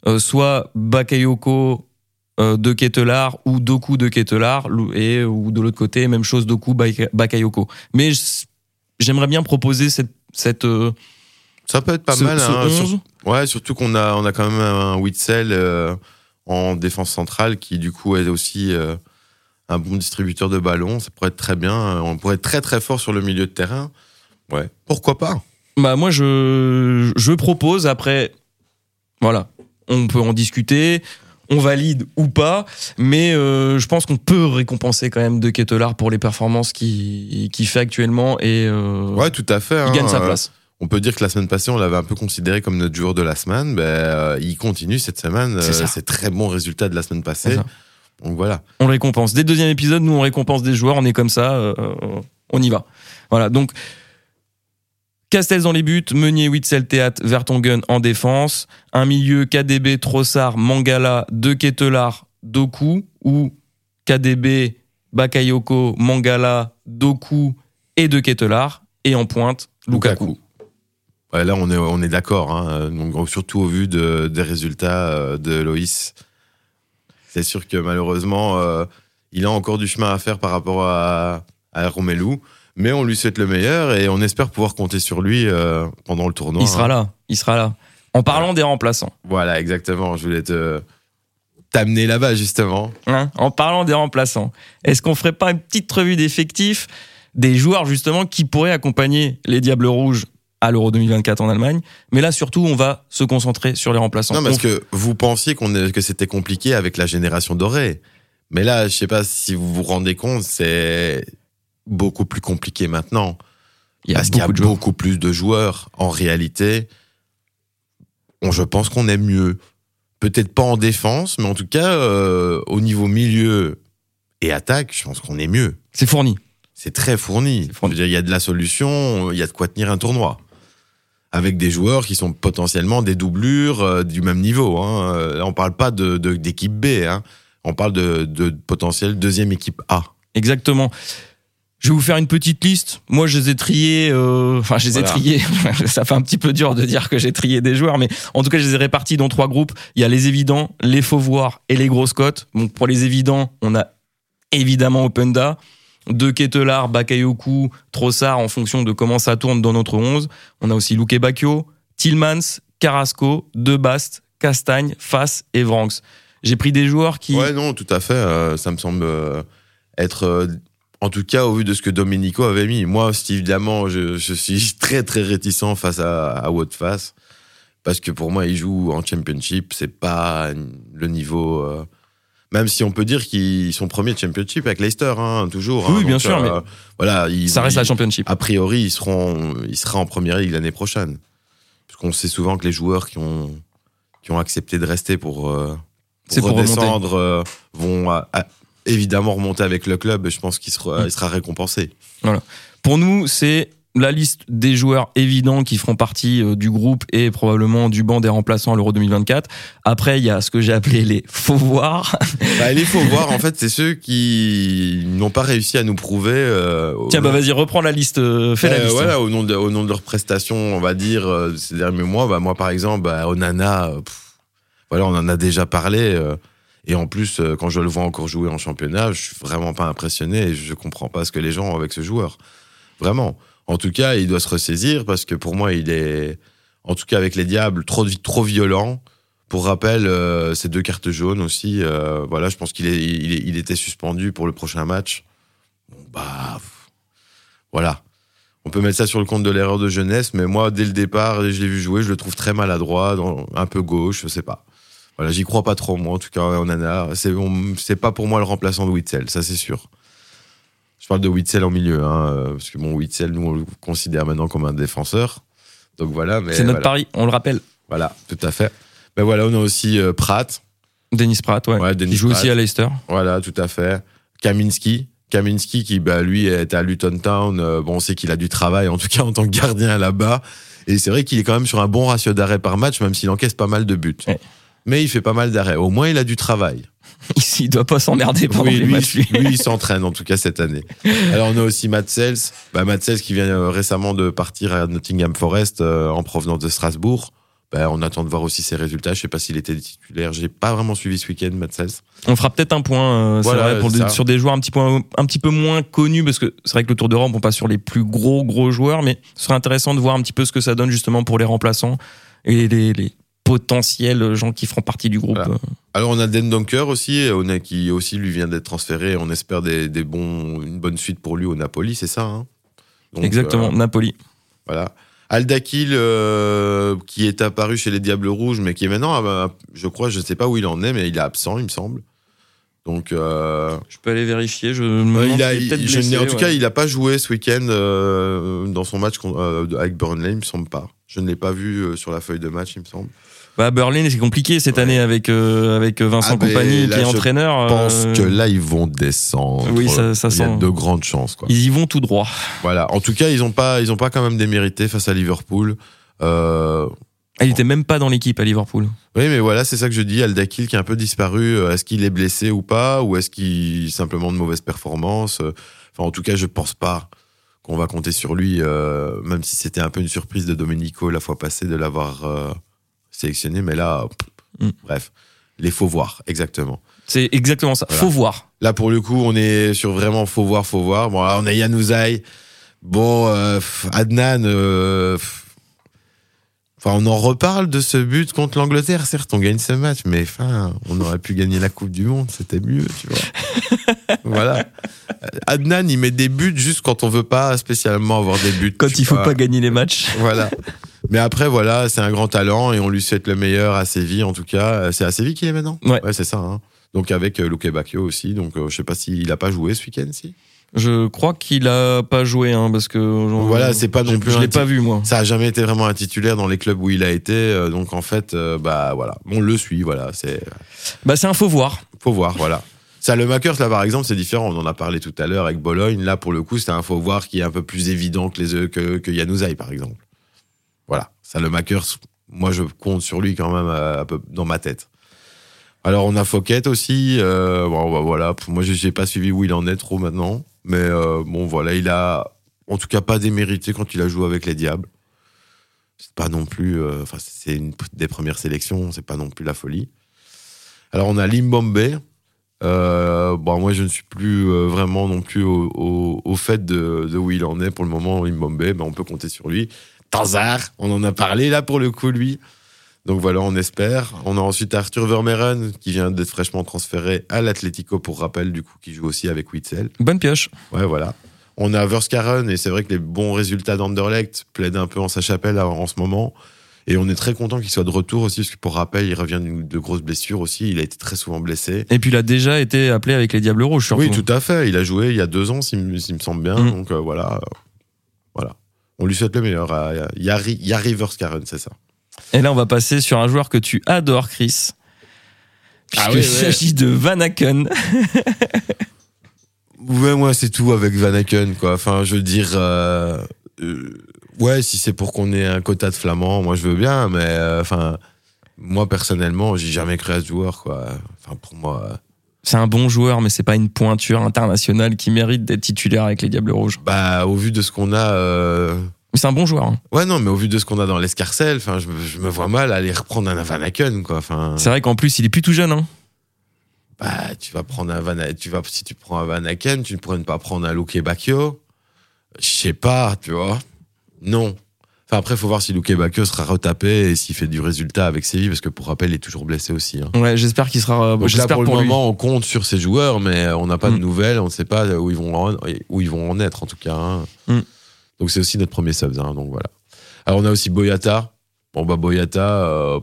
euh, soit Bakayoko de Ketelaar ou Doku de Ketelaar Lou- et ou de l'autre côté même chose Doku Baka- Bakayoko. Mais j'aimerais bien proposer cette cette euh, Ça peut être pas ce- mal. ce hein, 11. sur- ouais, surtout qu'on a, on a quand même un Witzel euh, en défense centrale qui, du coup, est aussi euh, un bon distributeur de ballons. Ça pourrait être très bien. On pourrait être très très fort sur le milieu de terrain. Ouais, pourquoi pas? Bah moi je je propose après voilà on peut en discuter on valide ou pas mais euh, je pense qu'on peut récompenser quand même De Ketelaar pour les performances qu'il fait actuellement et euh, Ouais, tout à fait. il hein, gagne sa euh, place On peut dire que la semaine passée, on l'avait un peu considéré comme notre joueur de la semaine. Ben, euh, il continue cette semaine. C'est très bon résultat de la semaine passée. Donc voilà. on le récompense dès le deuxième épisode nous on récompense des joueurs on est comme ça on y va voilà donc Castells dans les buts, Meunier, Witzel, Théâtre, Vertonghen en défense, un milieu KDB, Trossard, Mangala, De Ketelaar, Doku, ou KDB, Bakayoko, Mangala, Doku et De Ketelaar, et en pointe, Lukaku. Là, on est, d'accord. Hein. Surtout au vu de- des résultats euh, de Loïs. C'est sûr que malheureusement, euh, il a encore du chemin à faire par rapport à, à Romelu. Mais on lui souhaite le meilleur et on espère pouvoir compter sur lui euh, pendant le tournoi. Il sera hein. là, il sera là. En parlant des remplaçants, Voilà, exactement. Je voulais te t'amener là-bas, justement. hein, en parlant des remplaçants, est-ce qu'on ferait pas une petite revue d'effectifs des joueurs justement qui pourraient accompagner les Diables Rouges à l'Euro 2024 en Allemagne? Mais là surtout, on va se concentrer sur les remplaçants. Non, parce On- que vous pensiez qu'on est- que c'était compliqué avec la génération dorée. Mais là, je sais pas si vous vous rendez compte, c'est beaucoup plus compliqué maintenant. il y a parce qu'il y a beaucoup plus de joueurs. En réalité, on, je pense qu'on est mieux. Peut-être pas en défense, mais en tout cas, euh, au niveau milieu et attaque, je pense qu'on est mieux. C'est fourni. C'est très fourni. Il y a de la solution, il y a de quoi tenir un tournoi. Avec des joueurs qui sont potentiellement des doublures euh, du même niveau. Hein. Euh, Là, on parle pas de- d'équipe B. Hein. On parle de, de potentiel deuxième équipe A. Exactement. Je vais vous faire une petite liste. Moi, je les ai triés. euh, Enfin, je les ai triés. [laughs] Ça fait un petit peu dur de dire que j'ai trié des joueurs, mais en tout cas, je les ai répartis dans trois groupes. Il y a les évidents, les faux voir et les grosses cotes. Donc, pour les évidents, on a évidemment Openda, De Ketelaar, Bakayoko, Trossard en fonction de comment ça tourne dans notre 11. On a aussi Luke Bacchio, Tillmans, Carrasco, Debast, Castagne, Fass et Vranks. J'ai pris des joueurs qui. Ouais, non, tout à fait. euh, ça me semble euh, être, en tout cas, au vu de ce que Domenico avait mis. Moi, Steve Diamant, je, je suis [laughs] très, très réticent face à, à. Parce que pour moi, il joue en championship. C'est pas le niveau. euh, même si on peut dire qu'ils sont premiers de championship avec Leicester, hein, toujours. Oui, hein. bien Donc, sûr, mais Voilà, ils, ça reste la ils- championship. a priori, ils seront, il sera en première ligue l'année prochaine. Parce qu'on sait souvent que les joueurs qui ont, qui ont accepté de rester pour, euh, pour redescendre euh, vont euh, à- évidemment remonter avec le club je pense qu'il sera, Mm. il sera récompensé. Pour nous, c'est la liste des joueurs évidents qui feront partie euh, du groupe et probablement du banc des remplaçants à l'Euro 2024. Après, il y a ce que j'ai appelé les faux voir. [laughs] Bah, il faut voir, en fait, c'est ceux qui n'ont pas réussi à nous prouver. euh, Tiens, bah vas-y, reprends la liste, euh, fais la liste. Voilà, au nom, de, au nom de leurs prestations, on va dire, ces derniers mois, bah, moi, par exemple, bah, Onana, pff, voilà, on en a déjà parlé. euh, Et en plus, euh, quand je le vois encore jouer en championnat, je suis vraiment pas impressionné et je comprends pas ce que les gens ont avec ce joueur. Vraiment. En tout cas, il doit se ressaisir parce que pour moi, il est, en tout cas avec les Diables, trop, trop violent. Pour rappel, euh, ces deux cartes jaunes aussi. euh, voilà, je pense qu'il est, il, était suspendu pour le prochain match. Bah, voilà. On peut mettre ça sur le compte de l'erreur de jeunesse, mais moi, dès le départ, je l'ai vu jouer, je le trouve très maladroit, un peu gauche, je sais pas. Voilà, j'y crois pas trop, moi, en tout cas, on en a. C'est on- c'est pas pour moi le remplaçant de Witzel, ça c'est sûr. Je parle de Witzel en milieu, hein, euh, parce que bon, Witzel, nous, on le considère maintenant comme un défenseur. Donc voilà, mais. C'est notre voilà. pari, on le rappelle. Voilà, tout à fait. Ben voilà, on a aussi euh, Pratt. Denis Pratt, ouais. Ouais, Dennis il joue Pratt. aussi à Leicester. Voilà, tout à fait. Kaminski. Kaminski qui, bah, lui, est à Luton Town. Euh, bon, on sait qu'il a du travail, en tout cas en tant que gardien là-bas. Et c'est vrai qu'il est quand même sur un bon ratio d'arrêt par match, même s'il encaisse pas mal de buts. Ouais. Mais il fait pas mal d'arrêts. Au moins, il a du travail. [laughs] il doit pas s'emmerder pendant Oui, les lui, matchs, lui. lui, il [laughs] s'entraîne, en tout cas, cette année. Alors, on a aussi Matt Sells. Bah, Matt Sells qui vient euh, récemment de partir à Nottingham Forest euh, en provenance de Strasbourg. Bah, on attend de voir aussi ses résultats. Je sais pas s'il était titulaire. J'ai pas vraiment suivi ce week-end, Matt Sells. On fera peut-être un point euh, c'est Voilà, vrai, pour c'est des- ça. sur des joueurs un petit, peu, un petit peu moins connus, parce que c'est vrai que le Tour d'Europe, on passe sur les plus gros, gros joueurs, mais ce serait intéressant de voir un petit peu ce que ça donne justement pour les remplaçants et les, les potentiels gens qui feront partie du groupe. Voilà. Alors on a Den Donker aussi, on a qui aussi lui vient d'être transféré. On espère des, des bons, une bonne suite pour lui au Napoli, c'est ça. Hein? Donc, Exactement, euh, Napoli. voilà. Aldakil euh, qui est apparu chez les Diables Rouges, mais qui est maintenant, euh, je crois, je sais pas où il en est, mais il est absent, il me semble. Donc euh, Je peux aller vérifier. Je me il a, il- je en tout ouais. cas, il n'a pas joué ce week-end euh, dans son match euh, avec Burnley, il me semble pas. Je ne l'ai pas vu euh, sur la feuille de match, il me semble. Bah, Berlin, c'est compliqué cette Ouais. année avec, euh, avec Vincent Ah, Compagnie là, qui est entraîneur. Je pense euh, que là, ils vont descendre. oui, ça- ça il y a sent- de grandes chances. Quoi. Ils y vont tout droit. Voilà. En tout cas, ils n'ont pas, ils ont pas quand même démérité face à Liverpool. Euh, Ah, Il était même pas dans l'équipe à Liverpool. oui, mais voilà, c'est ça que je dis. Aldakil qui est un peu disparu. Est-ce qu'il est blessé ou pas, ou est-ce qu'il simplement de mauvaise performance? Enfin, en tout cas, je pense pas qu'on va compter sur lui, même si c'était un peu une surprise de Domenico la fois passée de l'avoir sélectionné. Mais là, pff, Mm. bref, les faut voir exactement. C'est exactement ça. Voilà. Faut voir. Là, pour le coup, on est sur vraiment faut voir, faut voir. Bon, là, on a Yanouzaï. Bon, euh, Adnan. euh, Enfin, on en reparle de ce but contre l'Angleterre. Certes, on gagne ce match, mais enfin, on aurait pu gagner la Coupe du Monde. C'était mieux, tu vois. [laughs] voilà. Adnan, il met des buts juste quand on veut pas spécialement avoir des buts. Quand il faut pas gagner les matchs. Voilà. Mais après, voilà, c'est un grand talent et on lui souhaite le meilleur à Séville, en tout cas. C'est à Séville qu'il est maintenant? Ouais. c'est ça. hein. Donc avec euh, Luque Bacchio aussi. Donc euh, je sais pas s'il a pas joué ce week-end, si. Je crois qu'il a pas joué, hein, parce que. genre, Voilà, c'est pas non plus Je l'ai pas vu, moi. Ça a jamais été vraiment un titulaire dans les clubs où il a été. euh, donc en fait, euh, bah voilà, on le suit. Voilà, c'est Bah, c'est un faut voir. faut voir. Voilà. Ça, le Makers, là, par exemple, c'est différent. On en a parlé tout à l'heure avec Bologne. Là, pour le coup, c'est un faut voir qui est un peu plus évident que les que, que Yanouzaï, par exemple. Ça, le Makers, moi, je compte sur lui quand même euh, dans ma tête. Alors, on a Fouquet aussi. euh, bon, bah, voilà. Moi, j'ai- j'ai pas suivi où il en est trop maintenant. Mais euh, bon, voilà, il a en tout cas pas démérité quand il a joué avec les Diables. C'est pas non plus. Enfin, c'est une des premières sélections. C'est pas non plus la folie. Alors, on a Limbombe. Bon, moi, je ne suis plus vraiment non plus au, au, fait de, de où il en est pour le moment. Limbombe, on peut compter sur lui. Tanzar, on en a parlé là pour le coup, lui. Donc voilà, on espère. On a ensuite Arthur Vermeeren qui vient d'être fraîchement transféré à l'Atlético pour rappel, du coup, qui joue aussi avec Witzel. Bonne pioche. Ouais, voilà. On a Verskaren et c'est vrai que les bons résultats d'Anderlecht plaident un peu en sa chapelle en ce moment. Et on est très content qu'il soit de retour aussi, parce que pour rappel, il revient de grosses blessures aussi. Il a été très souvent blessé. Et puis, il a déjà été appelé avec les Diables Rouges, surtout. Oui, tout à fait. Il a joué il y a deux ans, s'il me, s'il me semble bien. Mm. Donc euh, voilà. On lui souhaite le meilleur. à Yari, Yari Verskaren, c'est ça. Et là, on va passer sur un joueur que tu adores, Chris. Ah oui, ouais. s'agit de Van Aken. [laughs] Ouais, moi, c'est tout avec Van Aken, quoi. Enfin, je veux dire, euh, euh, ouais, si c'est pour qu'on ait un quota de flamands, moi, je veux bien, mais, euh, enfin, moi, personnellement, j'ai jamais cru à ce joueur, quoi. Enfin, pour moi, euh, C'est un bon joueur, mais c'est pas une pointure internationale qui mérite d'être titulaire avec les Diables Rouges. bah, au vu de ce qu'on a, euh, Mais c'est un bon joueur. hein. ouais, non, mais au vu de ce qu'on a dans l'escarcelle, enfin, je, me- je me vois mal aller reprendre un Van Aken, quoi. Enfin, C'est vrai qu'en plus, il est plus tout jeune. Hein. bah, tu vas prendre un Van, tu vas, si tu prends un Van Aken, tu ne pourrais pas prendre un Luke Bacchio. Je sais pas, tu vois. Non. Enfin, après, il faut voir si Luke Bacchio sera retapé et s'il fait du résultat avec Séville, parce que pour rappel, il est toujours blessé aussi. Hein. Ouais, j'espère qu'il sera. J'espère pour, pour le lui. moment, on compte sur ces joueurs, mais on n'a pas de Mm. nouvelles, on ne sait pas où ils vont en, où ils vont en être, en tout cas. hein. Mm. Donc c'est aussi notre premier subs, hein, donc voilà. Alors on a aussi Boyata. Bon, bah Boyata, euh,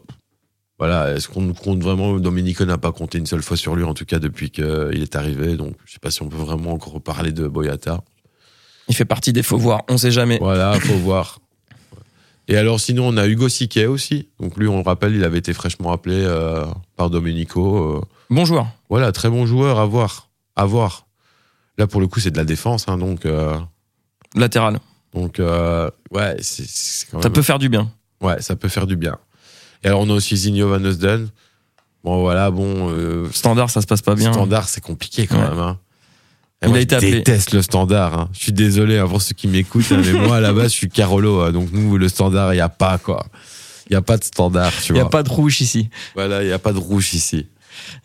voilà, est-ce qu'on compte vraiment? Domenico n'a pas compté une seule fois sur lui, en tout cas depuis qu'il est arrivé, donc je sais pas si on peut vraiment encore parler de Boyata. Il fait partie des faux voir. On sait jamais. Voilà, faut voir. Et alors sinon, on a Hugo Siquet aussi. Donc lui, on le rappelle, il avait été fraîchement appelé euh, par Domenico. euh, Bon joueur. voilà, très bon joueur à voir. À voir. Là, pour le coup, c'est de la défense, hein, donc, euh, Latéral. donc euh, ouais, c'est Ça peut faire du bien. ouais, ça peut faire du bien. Et alors, on a aussi Zinho Van Eusden. Bon, voilà, bon, Standard, ça se passe pas bien. standard, c'est compliqué quand Ouais. même. Hein. Et Il moi, a je été appelé. déteste le standard. hein. Je suis désolé hein, pour ceux qui m'écoutent, hein, mais moi, à la base, je suis Carolo. hein, donc, nous, le standard, il n'y a pas, quoi. Il n'y a pas de standard, tu Il n'y vois. a pas de rouge ici. Voilà, il n'y a pas de rouge ici.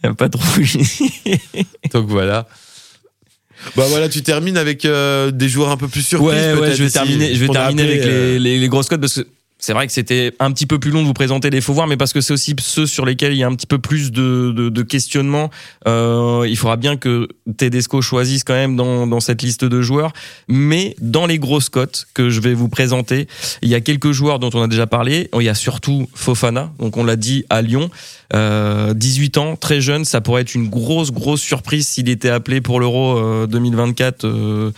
Il n'y a pas de rouge ici. [laughs] Donc voilà. Bah voilà, tu termines avec euh, des joueurs un peu plus surprises. Ouais, ouais, je vais terminer, je vais terminer avec euh, les, les, les grosses cotes parce que c'est vrai que c'était un petit peu plus long de vous présenter les faux voir, mais parce que c'est aussi ceux sur lesquels il y a un petit peu plus de, de, de questionnements. Euh, il faudra bien que Tedesco choisisse quand même dans, dans cette liste de joueurs. Mais dans les grosses cotes que je vais vous présenter, il y a quelques joueurs dont on a déjà parlé. Il y a surtout Fofana, donc on l'a dit à Lyon, euh, 18 ans, très jeune. Ça pourrait être une grosse, grosse surprise s'il était appelé pour l'Euro euh, 2024. euh,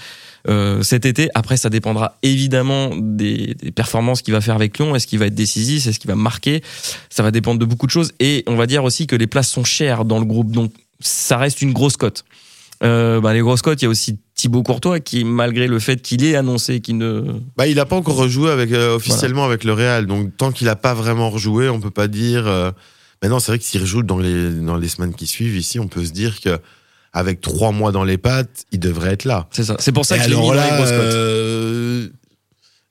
euh, cet été. Après, ça dépendra évidemment des, des performances qu'il va faire avec Lyon. Est-ce qu'il va être décisif? Est-ce qu'il va marquer? Ça va dépendre de beaucoup de choses. Et on va dire aussi que les places sont chères dans le groupe, donc ça reste une grosse cote. Euh, bah, les grosses cotes, il y a aussi Thibaut Courtois qui, malgré le fait qu'il ait annoncé qu'il ne Bah, il n'a pas encore rejoué avec, euh, officiellement avec le Real. Donc, tant qu'il n'a pas vraiment rejoué, on peut pas dire. euh, Maintenant, c'est vrai que s'il rejoue dans les, dans les semaines qui suivent ici, on peut se dire que avec trois mois dans les pattes, il devrait être là. C'est ça. C'est pour ça Et que je l'ai mis alors dans les là, euh,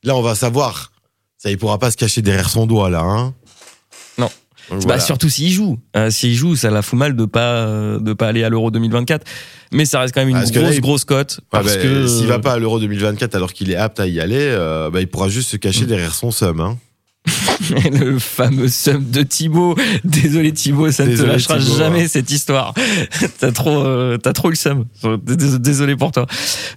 là, on va savoir. Ça, il pourra pas se cacher derrière son doigt, là. Hein Non. Bah, surtout s'il joue. Euh, s'il joue, ça la fout mal de pas euh, de pas aller à l'Euro 2024. Mais ça reste quand même une Parce grosse là, il- grosse cote Ouais, parce bah, que S'il va pas à l'Euro 2024 alors qu'il est apte à y aller, euh, bah, il pourra juste se Mm. cacher derrière son somme. Hein. [laughs] le fameux sum de Thibaut. Désolé Thibaut, ça ne te lâchera Thibaut, jamais hein. cette histoire. [laughs] t'as trop, euh, t'as trop le sum. Dés- Désolé pour toi.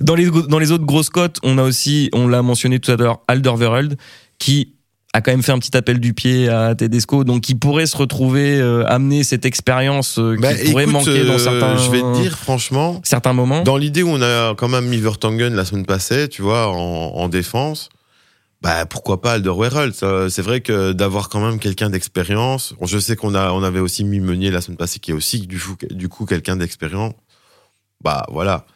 Dans les dans les autres grosses cotes, on a aussi, on l'a mentionné tout à l'heure, Alderweireld qui a quand même fait un petit appel du pied à Tedesco, donc qui pourrait se retrouver euh, amener cette expérience euh, qui Bah, pourrait écoute, manquer dans euh, certains. Je vais te dire, franchement, certains moments. dans l'idée où on a quand même mis Vertonghen la semaine passée, tu vois, en, en défense, bah pourquoi pas Alderweireld ça, C'est vrai que d'avoir quand même quelqu'un d'expérience. Je sais qu'on a, on avait aussi mis Meunier la semaine passée, qui est aussi du, coup- du coup quelqu'un d'expérience. Bah voilà,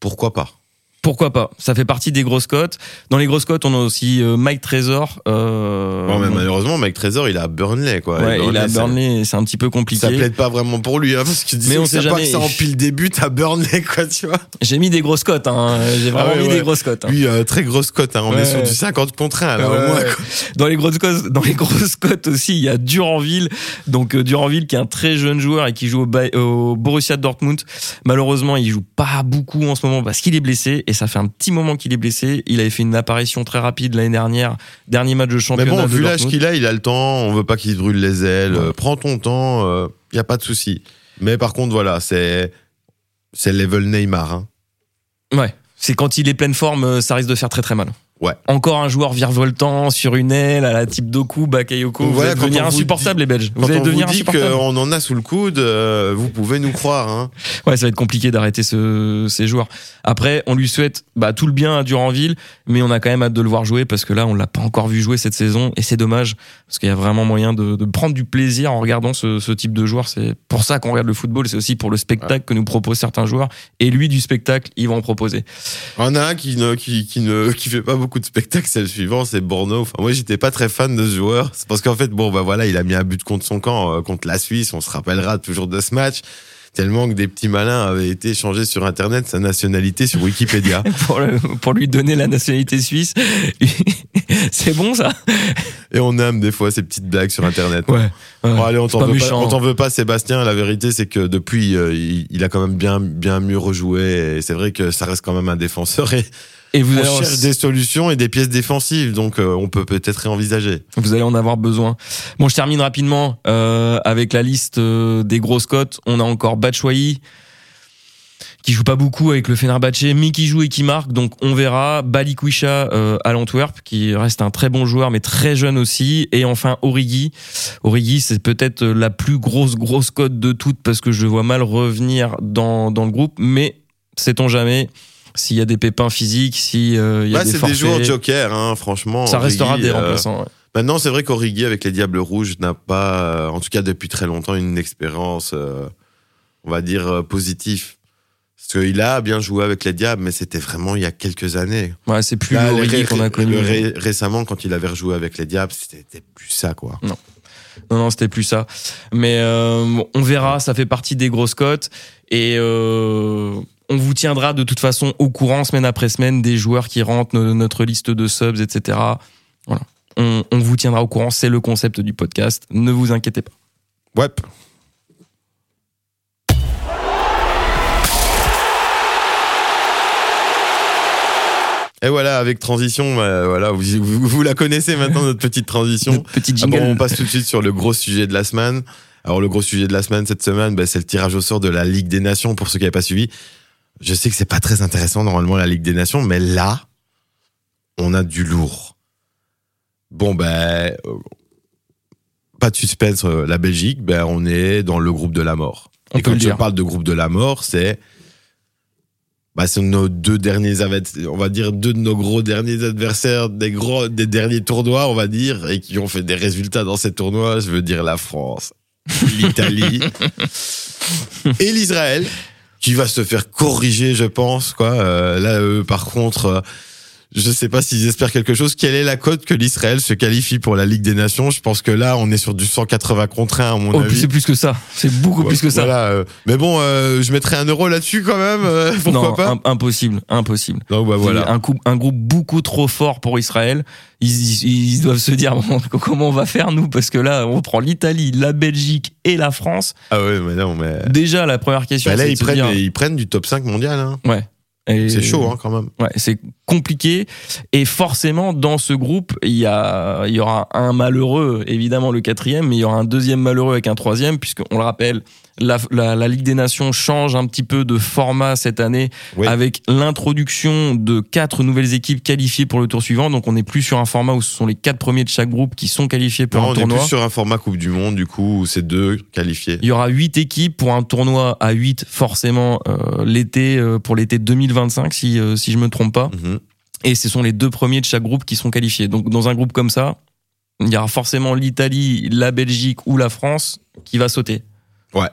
pourquoi pas? Pourquoi pas? Ça fait partie des grosses cotes. Dans les grosses cotes, on a aussi euh, Mike Trésor. Euh, Bon, mais bon, malheureusement, Mike Trésor, il est à Burnley, quoi. ouais, Et il est à Burnley, c'est un petit peu compliqué. Ça plaide pas vraiment pour lui, hein, parce que Mais on sait pas que ça empile des buts à Burnley, quoi, tu vois. J'ai mis des grosses cotes, hein. j'ai vraiment Ah ouais, mis ouais. des grosses cotes. hein. Lui, euh, très grosse cote, hein. on est sur du 50 contre 1, là, Ouais, au moins, ouais. quoi. Dans les grosses cotes, dans les grosses cotes aussi, il y a Duranville. Donc euh, Duranville qui est un très jeune joueur et qui joue au, au Borussia Dortmund. Malheureusement, il joue pas beaucoup en ce moment parce qu'il est blessé et ça fait un petit moment qu'il est blessé. Il avait fait une apparition très rapide l'année dernière, dernier match de Mais championnat bon, de vu l'âge qu'il a, il a le temps, on veut pas qu'il se brûle les ailes. Ouais. euh, Prends ton temps, il y a pas de souci. Mais par contre, voilà, c'est c'est level Neymar. Hein. Ouais, c'est quand il est pleine forme, euh, ça risque de faire très très mal. Ouais. Encore un joueur virevoltant sur une aile à la type Doku, Bakayoko. Vous voilà, allez quand devenir insupportable les Belges. Quand Vous allez on devenir vous dit qu'on en a sous le coude, euh, vous pouvez nous croire. Hein. Ouais, ça va être compliqué d'arrêter ce, ces joueurs. Après, on lui souhaite bah, tout le bien à Duranville, mais on a quand même hâte de le voir jouer parce que là, on l'a pas encore vu jouer cette saison et c'est dommage parce qu'il y a vraiment moyen de, de prendre du plaisir en regardant ce, ce type de joueur. C'est pour ça qu'on regarde le football, c'est aussi pour le spectacle que nous proposent certains joueurs et lui du spectacle, il va en proposer. On a un qui ne, qui, qui ne qui fait pas beaucoup de spectacles, c'est le suivant, c'est Borno. Enfin, moi, j'étais pas très fan de ce joueur. C'est parce qu'en fait, bon, bah voilà, il a mis un but contre son camp, euh, contre la Suisse. On se rappellera toujours de ce match. tellement que des petits malins avaient été changés sur Internet sa nationalité sur Wikipédia. [laughs] pour, le- pour lui donner la nationalité suisse. [laughs] c'est bon ça? Et on aime des fois ces petites blagues sur Internet. Ouais. Bon, allez, on t'en pas veut, pas- veut Sébastien. La vérité, c'est que depuis, euh, il, il a quand même bien, bien mieux rejoué. Et c'est vrai que ça reste quand même un défenseur. Et Et vous on allez, cherche des solutions et des pièces défensives. Donc, euh, on peut peut-être réenvisager. vous allez en avoir besoin. Bon, je termine rapidement euh, avec la liste euh, des grosses cotes. On a encore Batshuayi qui joue pas beaucoup avec le Fenerbahçe, mais qui joue et qui marque. Donc on verra. Balikwisha euh, à l'Antwerp, qui reste un très bon joueur, mais très jeune aussi. Et enfin Origi. Origi, c'est peut-être la plus grosse grosse cote de toutes parce que je vois mal revenir dans dans le groupe. Mais sait-on jamais s'il y a des pépins physiques, si euh, il y a Bah, des c'est des joueurs joker, hein, franchement. ça restera des euh, remplaçants. ouais. Maintenant, c'est vrai qu'Origi avec les Diables Rouges n'a pas, euh, en tout cas depuis très longtemps, une expérience, euh, on va dire, positive. Parce qu'il a bien joué avec les Diables, mais c'était vraiment il y a quelques années. Ouais, c'est plus Origi qu'on a connu. ré- récemment, quand il avait rejoué avec les Diables, c'était plus ça, quoi. Non, non, c'était plus ça. Mais euh, on verra, ça fait partie des grosses cotes. Et euh, on vous tiendra de toute façon au courant, semaine après semaine, des joueurs qui rentrent, no- notre liste de subs, etc. Voilà. On, on vous tiendra au courant, c'est le concept du podcast. Ne vous inquiétez pas. Ouais. Et voilà, avec transition, bah, voilà, vous, vous, vous la connaissez maintenant, notre petite transition. Notre petit Ah bon, on passe tout de suite sur le gros sujet de la semaine. Alors, le gros sujet de la semaine cette semaine, bah, c'est le tirage au sort de la Ligue des Nations pour ceux qui n'avaient pas suivi. Je sais que c'est pas très intéressant normalement la Ligue des Nations, mais là, on a du lourd. Bon, ben, euh, pas de suspense, euh, la Belgique, ben, on est dans le groupe de la mort. On Et peut quand je dire. parle de groupe de la mort, c'est bah, c'est nos deux derniers on va dire deux de nos gros derniers adversaires des gros des derniers tournois, on va dire, et qui ont fait des résultats dans ces tournois. Je veux dire la France, l'Italie [laughs] et l'Israël, qui va se faire corriger, je pense. Quoi. Euh, là, par contre, euh, je sais pas s'ils espèrent quelque chose. Quelle est la cote que l'Israël se qualifie pour la Ligue des Nations? Je pense que là, on est sur du 180 contre 1, à mon Oh, avis. c'est plus que ça. C'est beaucoup plus que ça. Voilà, euh, mais bon, euh, je mettrais un euro là-dessus quand même. euh, [laughs] pourquoi non, pas? im- impossible, impossible. Donc bah voilà. Un, coup, un groupe beaucoup trop fort pour Israël. Ils, ils- ils doivent se dire bon, [laughs] comment on va faire nous? Parce que là on prend l'Italie, la Belgique et la France. Ah ouais, mais non, mais Déjà la première question Bah là ils prennent, dire- ils prennent du top 5 mondial. Hein. ouais. C'est chaud hein, quand même. Ouais, c'est compliqué et forcément dans ce groupe il y a il y aura un malheureux évidemment le quatrième mais il y aura un deuxième malheureux avec un troisième puisque on le rappelle la, la, la Ligue des Nations change un petit peu de format cette année Oui. avec l'introduction de quatre nouvelles équipes qualifiées pour le tour suivant donc on n'est plus sur un format où ce sont les quatre premiers de chaque groupe qui sont qualifiés pour Non, un on est tournoi plus sur un format Coupe du Monde du coup où c'est deux qualifiés. il y aura huit équipes pour un tournoi à 8 forcément euh, l'été euh, pour l'été 2025 si euh, si je me trompe pas Mhm. Et ce sont les deux premiers de chaque groupe qui sont qualifiés. Donc dans un groupe comme ça, il y aura forcément l'Italie, la Belgique ou la France qui va sauter. Ouais.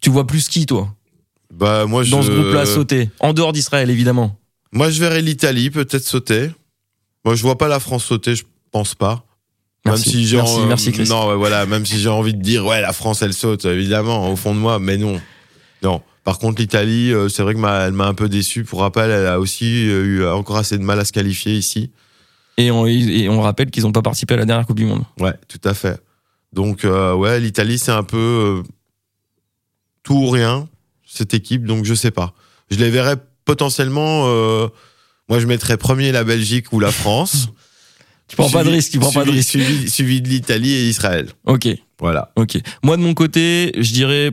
Tu vois plus qui toi? Bah moi je dans ce groupe-là sauter En dehors d'Israël évidemment. Moi je verrais l'Italie peut-être sauter. Moi je vois pas la France sauter, je pense pas. Merci. Même si j'ai merci, en- merci Chris. Non, ouais, voilà, même si j'ai envie de dire ouais, la France elle saute évidemment au fond de moi, mais non. Non. Par contre l'Italie, euh, c'est vrai que m'a- elle m'a un peu déçu. Pour rappel, elle a aussi euh, eu encore assez de mal à se qualifier ici. Et, on, et on rappelle qu'ils n'ont pas participé à la dernière Coupe du Monde. Ouais, tout à fait. Donc euh, ouais, l'Italie c'est un peu euh, tout ou rien cette équipe, donc je sais pas. Je les verrais potentiellement. euh, moi, je mettrais premier la Belgique ou la France. [laughs] Tu prends pas de risque, tu prends pas de risque. Suivi, suivi de l'Italie et Israël. Ok, Voilà. ok. Moi de mon côté, je dirais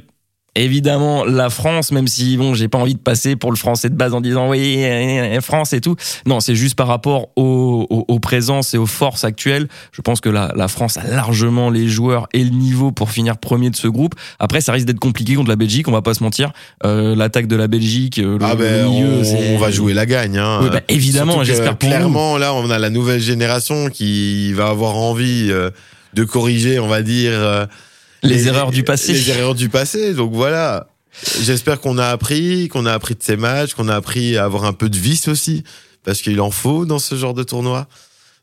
évidemment la France, même si bon, j'ai pas envie de passer pour le français de base en disant oui euh, France et tout. Non, c'est juste par rapport aux, aux, aux présences et aux forces actuelles. Je pense que la, la France a largement les joueurs et le niveau pour finir premier de ce groupe. Après, ça risque d'être compliqué contre la Belgique, on va pas se mentir. Euh, L'attaque de la Belgique, euh, le, Ah ben, milieu, on, va jouer la gagne. Hein. Oui, bah, évidemment, j'espère pour Clairement, là, on a la nouvelle génération qui va avoir envie euh, de corriger, on va dire, les, erreurs du passé. Les erreurs du passé. Donc voilà. J'espère qu'on a appris, qu'on a appris de ces matchs, qu'on a appris à avoir un peu de vice aussi, parce qu'il en faut dans ce genre de tournoi.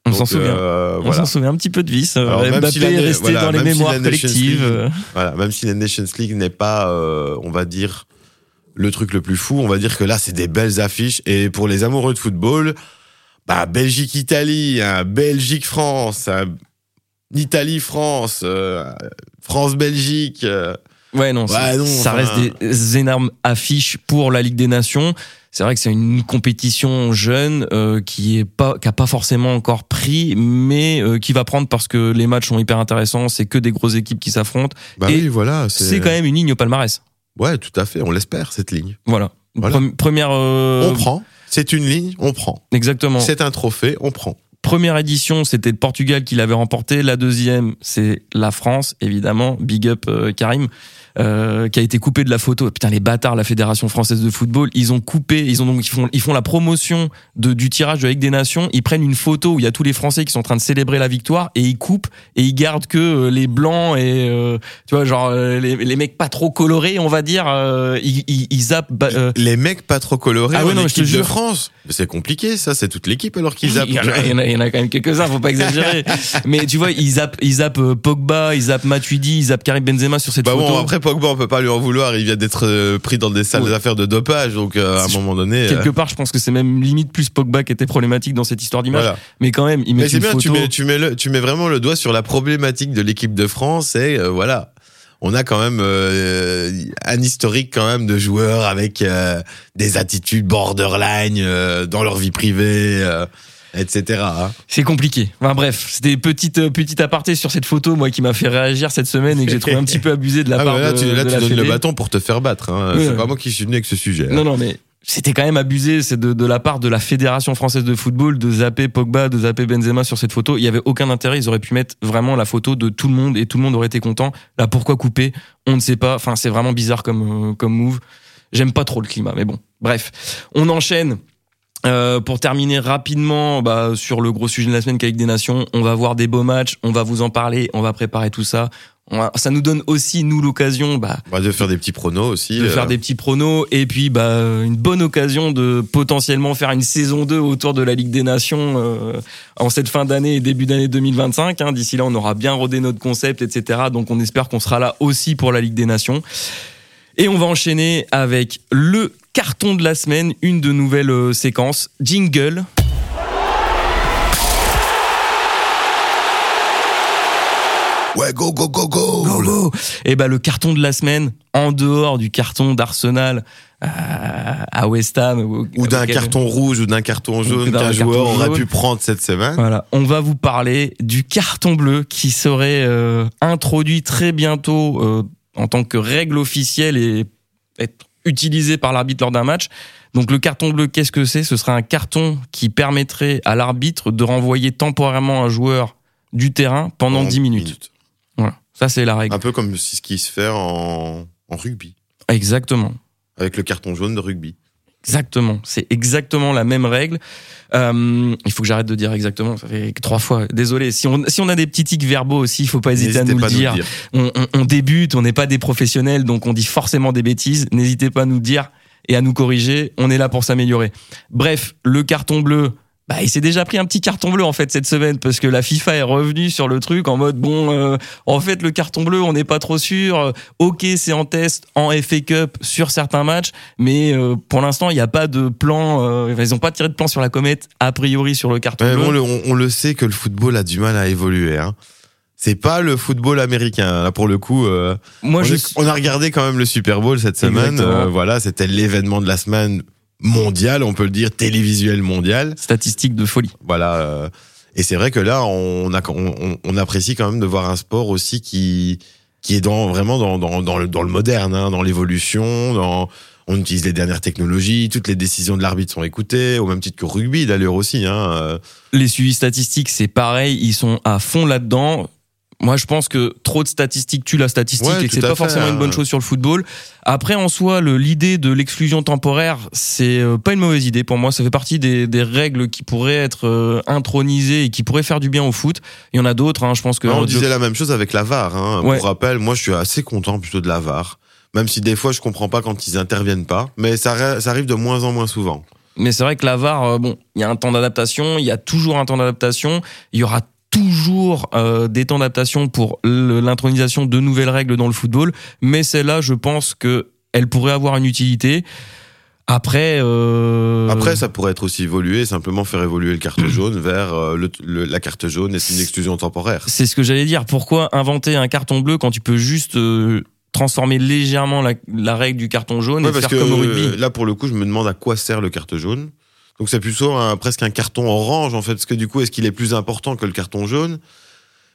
On s'en souvient. euh, On voilà. s'en souvient un petit peu de vis. Euh, Alors, même Mbappé si est resté voilà, dans les si mémoires collectives. League- Voilà, même si la Nations League n'est pas, euh, on va dire, le truc le plus fou, on va dire que là, c'est des belles affiches. Et pour les amoureux de football, bah, Belgique-Italie, hein, Belgique-France, hein, Italie-France, euh, France-Belgique. euh, Ouais, non, Ouais, non, ça enfin- reste des énormes affiches pour la Ligue des Nations. C'est vrai que c'est une compétition jeune euh, qui est pas qui a pas forcément encore pris, mais euh, qui va prendre parce que les matchs sont hyper intéressants. C'est que des grosses équipes qui s'affrontent. bah Et oui, voilà. C'est quand même une ligne au palmarès. Ouais, tout à fait. On l'espère, cette ligne. Voilà. Voilà. Premi- Première. euh, On prend. C'est une ligne, on prend. Exactement. C'est un trophée, on prend. Première édition, c'était le Portugal qui l'avait remporté. La deuxième, c'est la France, évidemment. Big up euh, Karim, euh, qui a été coupé de la photo. Putain, les bâtards, la Fédération française de football, ils ont coupé, ils ont donc ils font ils font la promotion de, du tirage de la Ligue des Nations. Ils prennent une photo où il y a tous les Français qui sont en train de célébrer la victoire et ils coupent et ils gardent que euh, les blancs et euh, tu vois genre euh, les, les mecs pas trop colorés, on va dire. euh, ils, ils, ils zappent. bah, euh, Les mecs pas trop colorés Ah ouais, non, je te équipe de jure. France. C'est compliqué, ça. C'est toute l'équipe alors qu'ils zappent. Il y, en a, il y en a- quand même quelques-uns, faut pas exagérer. [laughs] Mais tu vois, ils zappent, ils zappent Pogba, ils zappent Matuidi, ils zappent Karim Benzema sur cette Bah photo. bon, après Pogba, on peut pas lui en vouloir. Il vient d'être euh, pris dans des sales Ouais. affaires de dopage, donc euh, à un moment donné. euh, Quelque part, je pense que c'est même limite plus Pogba qui était problématique dans cette histoire d'image. voilà. Mais quand même, Mais mettent c'est une bien, photo. tu mets, tu mets le, tu mets vraiment le doigt sur la problématique de l'équipe de France. Et euh, voilà, on a quand même euh, un historique quand même de joueurs avec euh, des attitudes borderline euh, dans leur vie privée, euh, etc. hein. C'est compliqué. Enfin bref, c'était petite euh, petite aparté sur cette photo, moi, qui m'a fait réagir cette semaine et que j'ai trouvé un petit peu abusé de la Ah, part bah là, de, tu, là, de tu la donnes le bâton pour te faire battre. Hein. C'est pas moi qui suis venu avec ce sujet. hein. Non, non, mais c'était quand même abusé, c'est de, de la part de la Fédération française de football de zapper Pogba, de zapper Benzema sur cette photo. Il y avait aucun intérêt. Ils auraient pu mettre vraiment la photo de tout le monde et tout le monde aurait été content. Là, pourquoi couper? On ne sait pas. Enfin, c'est vraiment bizarre comme euh, comme move. J'aime pas trop le climat, mais bon. Bref, on enchaîne. Euh, pour terminer rapidement bah, sur le gros sujet de la semaine qu'avec des nations, on va voir des beaux matchs, on va vous en parler, on va préparer tout ça. On va- ça nous donne aussi nous l'occasion bah, Bah, de faire des petits pronos aussi. de euh, faire des petits pronos et puis bah une bonne occasion de potentiellement faire une saison 2 autour de la Ligue des Nations euh, en cette fin d'année et début d'année 2025 hein. d'ici là on aura bien rodé notre concept etc donc on espère qu'on sera là aussi pour la Ligue des Nations et on va enchaîner avec le carton de la semaine une de nouvelles euh, séquences jingle Ouais, go, go, go, go. Go, go. Et bah le carton de la semaine, en dehors du carton d'Arsenal euh, à West Ham Ou d'un carton rouge ou d'un carton jaune qu'un joueur aurait pu prendre cette semaine. Voilà, on va vous parler du carton bleu qui serait euh, introduit très bientôt euh, en tant que règle officielle et être utilisé par l'arbitre lors d'un match. Donc le carton bleu, qu'est-ce que c'est? Ce serait un carton qui permettrait à l'arbitre de renvoyer temporairement un joueur du terrain pendant En 10 minutes. Voilà, ça c'est la règle. Un peu comme ce qui se fait en, en rugby, Exactement. avec le carton jaune de rugby. Exactement, c'est exactement la même règle. Euh, il faut que j'arrête de dire exactement, ça fait trois fois. Désolé. Si on si on a des petits tics verbaux aussi, il faut pas hésiter à nous pas le à dire. On, on- on débute, on n'est pas des professionnels, donc on dit forcément des bêtises. N'hésitez pas à nous dire et à nous corriger. On est là pour s'améliorer. Bref, le carton bleu. Bah, il s'est déjà pris un petit carton bleu en fait cette semaine parce que la FIFA est revenue sur le truc en mode bon euh, en fait le carton bleu on n'est pas trop sûr ok c'est en test en FA Cup sur certains matchs mais euh, pour l'instant il n'y a pas de plan euh, ils ont pas tiré de plan sur la comète a priori sur le carton Ouais, bleu on, le, on- on le sait que le football a du mal à évoluer. Hein. C'est pas le football américain. Là, pour le coup, euh, moi on, je on a regardé quand même le Super Bowl cette semaine. Euh, voilà, c'était l'événement de la semaine mondiale, on peut le dire, télévisuel mondial. statistique de folie Voilà. euh, et c'est vrai que là, on, a, on, on- apprécie quand même de voir un sport aussi qui, qui est dans, vraiment dans, dans, dans, le, dans le moderne, hein, dans l'évolution, dans, on utilise les dernières technologies, toutes les décisions de l'arbitre sont écoutées, au même titre que rugby d'ailleurs aussi. Hein, euh. les suivis statistiques, c'est pareil, ils sont à fond là-dedans. Moi, je pense que trop de statistiques tue la statistique Ouais, et que c'est pas fait, forcément hein. une bonne chose sur le football. Après, en soi, l'idée de l'exclusion temporaire, c'est euh, pas une mauvaise idée pour moi. Ça fait partie des, des règles qui pourraient être euh, intronisées et qui pourraient faire du bien au foot. Il y en a d'autres, hein, je pense que. On disait la même chose avec la VAR. Hein. Ouais. Pour rappel, moi je suis assez content plutôt de la VAR. Même si des fois je comprends pas quand ils interviennent pas. Mais ça, ça arrive de moins en moins souvent. Mais c'est vrai que la VAR, euh, bon, il y a un temps d'adaptation, il y a toujours un temps d'adaptation, il y aura toujours euh, des temps d'adaptation pour l'intronisation de nouvelles règles dans le football, mais celle-là, je pense que elle pourrait avoir une utilité. Après, euh, Après, ça pourrait être aussi évolué, simplement faire évoluer le carte jaune [clears throat] vers euh, le- le- la carte jaune et c'est une exclusion temporaire. c'est ce que j'allais dire. Pourquoi inventer un carton bleu quand tu peux juste euh, transformer légèrement la, la règle du carton jaune Ouais, et parce faire que comme au rugby? là, pour le coup, je me demande à quoi sert le carte jaune. Donc c'est plutôt un- presque un carton orange en fait, parce que du coup, est-ce qu'il est plus important que le carton jaune?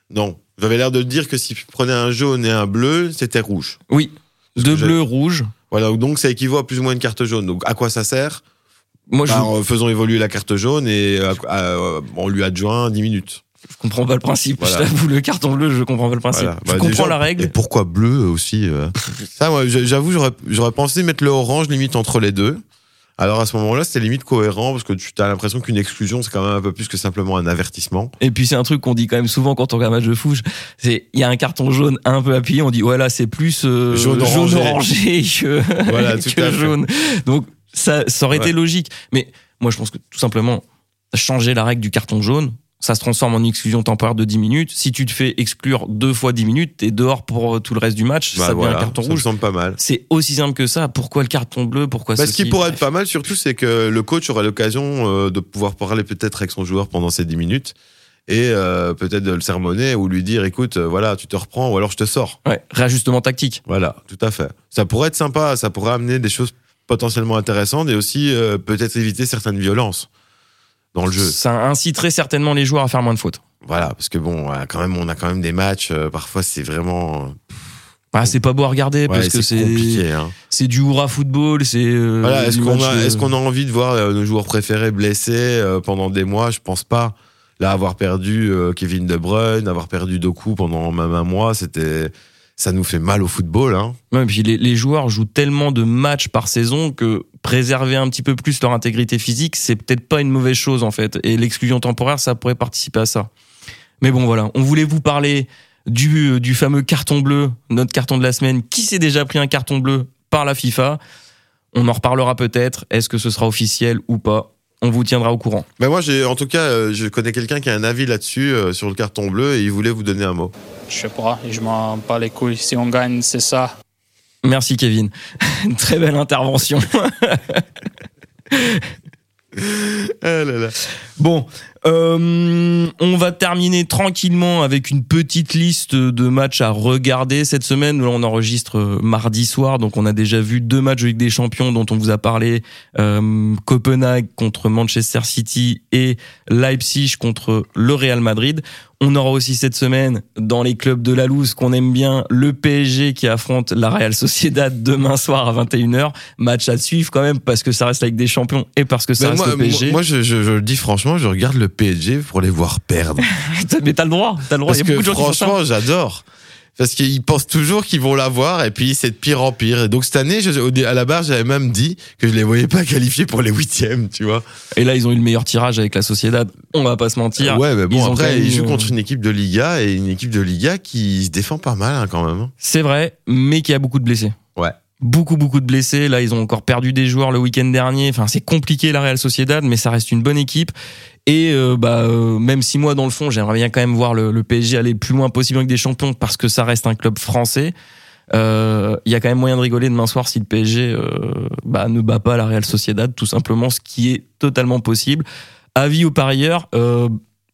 Non. J'avais l'air de dire que si tu prenais un jaune et un bleu, c'était rouge. Oui, Parce de que j'ai- bleu, rouge. Voilà, donc ça équivaut à plus ou moins une carte jaune. Donc à quoi ça sert? Moi, je, Bah, en faisant évoluer la carte jaune et euh, euh, on lui adjoint 10 minutes. je comprends pas le principe. Voilà. Je t'avoue, le carton bleu, je comprends pas le principe. Voilà. Je Bah, comprends déjà, la Et règle. pourquoi bleu aussi euh? Ça, moi, j'avoue, j'aurais pensé mettre le orange limite entre les deux. Alors à ce moment-là, c'était limite cohérent parce que tu as l'impression qu'une exclusion, c'est quand même un peu plus que simplement un avertissement. Et puis c'est un truc qu'on dit quand même souvent quand on regarde un match de foot. C'est il y a un carton jaune un peu appuyé, on dit ouais là c'est plus euh, Jaune orangé. orangé que, Voilà, [laughs] tout que jaune. Donc ça ça aurait été logique. Mais moi je pense que tout simplement changer la règle du carton jaune, ça se transforme en exclusion temporaire de 10 minutes. Si tu te fais exclure deux fois 10 minutes, t'es dehors pour euh, tout le reste du match. Bah, ça devient voilà, un carton ça me rouge. semble pas mal. C'est aussi simple que ça. Pourquoi le carton bleu? Pourquoi Bah, ce qui pourrait être pas mal surtout, c'est que le coach aurait l'occasion euh, de pouvoir parler peut-être avec son joueur pendant ces 10 minutes et euh, peut-être de le sermonner ou lui dire écoute, euh, voilà, tu te reprends ou alors je te sors. Ouais, réajustement tactique. Voilà, tout à fait. Ça pourrait être sympa, ça pourrait amener des choses potentiellement intéressantes et aussi euh, peut-être éviter certaines violences dans le jeu. Ça inciterait certainement les joueurs à faire moins de fautes. Voilà, parce que bon, euh, quand même, on a quand même des matchs. euh, parfois, c'est vraiment. Ah, c'est pas beau à regarder Ouais, parce que c'est c'est compliqué. Hein. c'est du hurrah football, c'est euh, Voilà, est-ce qu'on a, est-ce qu'on a envie de voir nos joueurs préférés blessés pendant des mois? Je pense pas. Là, avoir perdu Kevin De Bruyne, avoir perdu Doku pendant même un mois, c'était, ça nous fait mal au football. Hein. Ouais, puis les, les joueurs jouent tellement de matchs par saison que préserver un petit peu plus leur intégrité physique, c'est peut-être pas une mauvaise chose en fait. Et l'exclusion temporaire, ça pourrait participer à ça. Mais bon, voilà, on voulait vous parler du, du fameux carton bleu, notre carton de la semaine. Qui s'est déjà pris un carton bleu par la FIFA? On en reparlera peut-être. Est-ce que ce sera officiel ou pas? On vous tiendra au courant. Mais moi, j'ai, en tout cas, euh, je connais quelqu'un qui a un avis là-dessus euh, sur le carton bleu et il voulait vous donner un mot. Je sais pas, je m'en bats les couilles. Si on gagne, c'est ça. Merci Kevin. Une [laughs] très belle intervention. [laughs] Ah là là. Bon, euh, on va terminer tranquillement avec une petite liste de matchs à regarder cette semaine. Là, on enregistre euh, mardi soir, donc on a déjà vu deux matchs de Ligue des Champions dont on vous a parlé. Euh, Copenhague contre Manchester City et Leipzig contre le Real Madrid. On aura aussi cette semaine dans les clubs de la loose qu'on aime bien le PSG qui affronte la Real Sociedad demain soir à 21h. Match à suivre quand même parce que ça reste la Ligue des Champions et parce que ça Mais reste moi, le PSG. moi, moi, je, je, je le dis franchement, je regarde le PSG pour les voir perdre. [laughs] Mais t'as le droit, t'as le droit. Parce Il y a beaucoup que franchement, j'adore. Parce qu'ils pensent toujours qu'ils vont l'avoir et puis c'est de pire en pire. Et donc cette année, je- à la barre, j'avais même dit que je les voyais pas qualifiés pour les huitièmes, tu vois. Et là, ils ont eu le meilleur tirage avec la Sociedad. On va pas se mentir. ouais, mais bon, après, ils jouent contre une équipe de Liga et une équipe de Liga qui se défend pas mal hein, quand même. C'est vrai, mais qui a beaucoup de blessés. Ouais. Beaucoup, beaucoup de blessés. Là, ils ont encore perdu des joueurs le week-end dernier. Enfin, c'est compliqué la Real Sociedad, mais ça reste une bonne équipe. Et euh, bah, euh, même si moi, dans le fond, j'aimerais bien quand même voir le, le PSG aller le plus loin possible avec des champions parce que ça reste un club français. euh, Il y a quand même moyen de rigoler demain soir si le PSG bah, ne bat pas la Real Sociedad, tout simplement, ce qui est totalement possible. Avis aux parieurs, euh,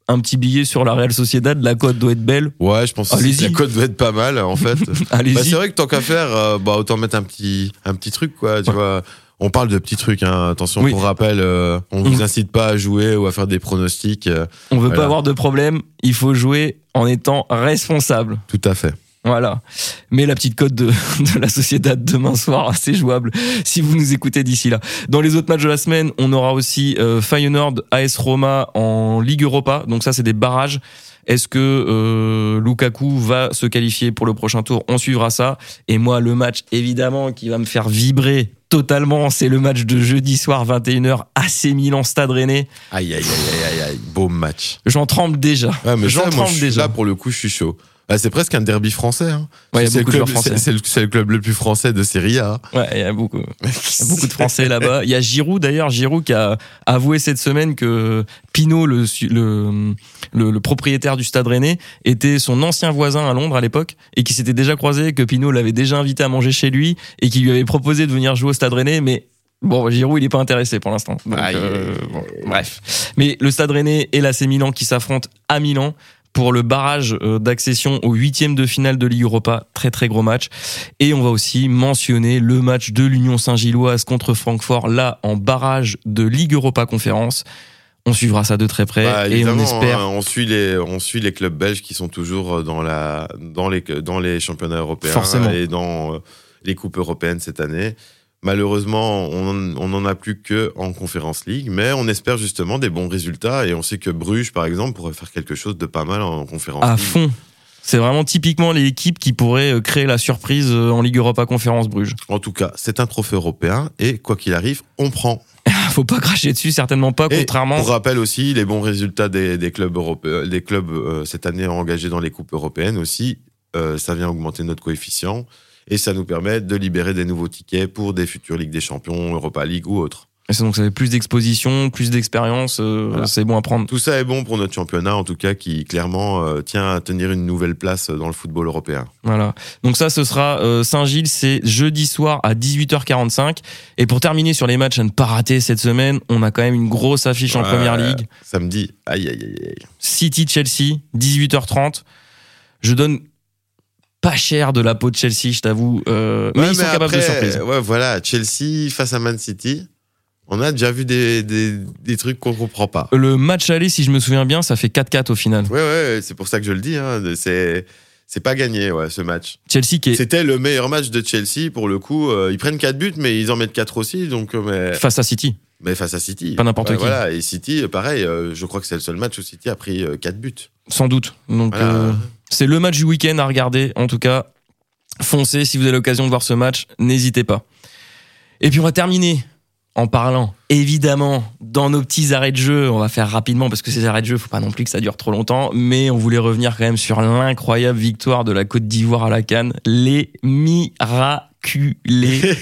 un petit billet sur la Real Sociedad, la cote doit être belle. Ouais, je pense que la cote doit être pas mal en fait. [laughs] Bah, c'est vrai que tant qu'à faire, bah, autant mettre un petit, un petit truc, quoi, tu Ouais. vois. On parle de petits trucs, hein. attention Oui. pour rappel, euh, on Mm. vous incite pas à jouer ou à faire des pronostics, euh, On veut Voilà. pas avoir de problème, il faut jouer en étant responsable. tout à fait. Voilà. Mais la petite cote de, [laughs] de la Sociedad demain soir, [laughs] c'est jouable si vous nous écoutez d'ici là. Dans les autres matchs de la semaine, on aura aussi euh, Feyenoord, AS Roma en Ligue Europa. Donc ça, c'est des barrages. Est-ce que euh, Lukaku va se qualifier pour le prochain tour? On suivra ça. Et moi, le match, évidemment, qui va me faire vibrer totalement, c'est le match de jeudi soir 21h, AC Milan Stade Rennais. Aïe, aïe, aïe, aïe, aïe, aïe, beau match. J'en tremble déjà. Ouais, mais J'en moi, tremble je suis- déjà. là, pour le coup, je suis chaud. Bah, c'est presque un derby français. Hein. Ouais, c'est, le club, c'est- le, club le plus français de Serie A. Ouais, il y a beaucoup. [laughs] Y a beaucoup de Français là-bas. Il y a Giroud d'ailleurs, Giroud qui a avoué cette semaine que Pinot, le, le, le, le propriétaire du Stade Rennais, était son ancien voisin à Londres à l'époque et qui s'était déjà croisé, que Pinot l'avait déjà invité à manger chez lui et qui lui avait proposé de venir jouer au Stade Rennais, mais Bon, Giroud, il est pas intéressé pour l'instant. Euh, bon, bref. Mais le Stade Rennais et l'AC Milan qui s'affrontent à Milan pour le barrage euh, d'accession au huitième de finale de Ligue Europa. Très très gros match. Et on va aussi mentionner le match de l'Union Saint-Gilloise contre Francfort, là en barrage de Ligue Europa Conférence. On suivra ça de très près Bah, et on espère. hein, on suit les on suit les clubs belges qui sont toujours dans la dans les dans les championnats européens Forcément. et dans euh, les coupes européennes cette année. Malheureusement, on en- on n'en a plus que en Conférence League, mais on espère justement des bons résultats et on sait que Bruges, par exemple, pourrait faire quelque chose de pas mal en Conférence à League. fond. C'est vraiment typiquement l'équipe qui pourrait euh, créer la surprise euh, en Ligue Europa Conférence Bruges. En tout cas, c'est un trophée européen et quoi qu'il arrive, on prend. [laughs] Faut pas cracher dessus, certainement pas, Et contrairement. Pour rappel aussi, les bons résultats des, des clubs européens, des clubs euh, cette année engagés dans les coupes européennes aussi, euh, ça vient augmenter notre coefficient et ça nous permet de libérer des nouveaux tickets pour des futures Ligues des Champions, Europa League ou autres. Et donc ça fait plus d'exposition, plus d'expérience, euh, Voilà. c'est bon à prendre. Tout ça est bon pour notre championnat, en tout cas, qui clairement euh, tient à tenir une nouvelle place dans le football européen. Voilà. Donc ça, ce sera euh, Saint-Gilles, c'est jeudi soir à 18h45. Et pour terminer sur les matchs à ne pas rater cette semaine, on a quand même une grosse affiche en Première Ligue. Samedi, aïe aïe aïe aïe. City-Chelsea, 18h30. Je donne pas cher de la peau de Chelsea, je t'avoue. euh, mais Ouais, ils sont capables de surprise. Ouais, voilà, Chelsea face à Man City, on a déjà vu des, des, des trucs qu'on comprend pas. Le match aller, si je me souviens bien, ça fait 4-4 au final. Ouais, ouais, c'est pour ça que je le dis. Hein. C'est, c'est pas gagné, ouais, ce match. Chelsea qui est C'était le meilleur match de Chelsea pour le coup. Euh, ils prennent 4 buts, mais ils en mettent 4 aussi. Donc, euh, mais, face à City. mais face à City. Pas n'importe qui. Voilà, et City, pareil, je crois que c'est le seul match où City a pris 4 buts. Sans doute. Donc Voilà. euh, c'est le match du week-end à regarder. En tout cas, foncez si vous avez l'occasion de voir ce match, n'hésitez pas. Et puis on va terminer en parlant, évidemment, dans nos petits arrêts de jeu. On va faire rapidement parce que ces arrêts de jeu, faut pas non plus que ça dure trop longtemps. Mais on voulait revenir quand même sur l'incroyable victoire de la Côte d'Ivoire à la Cannes. Les miraculés. [laughs]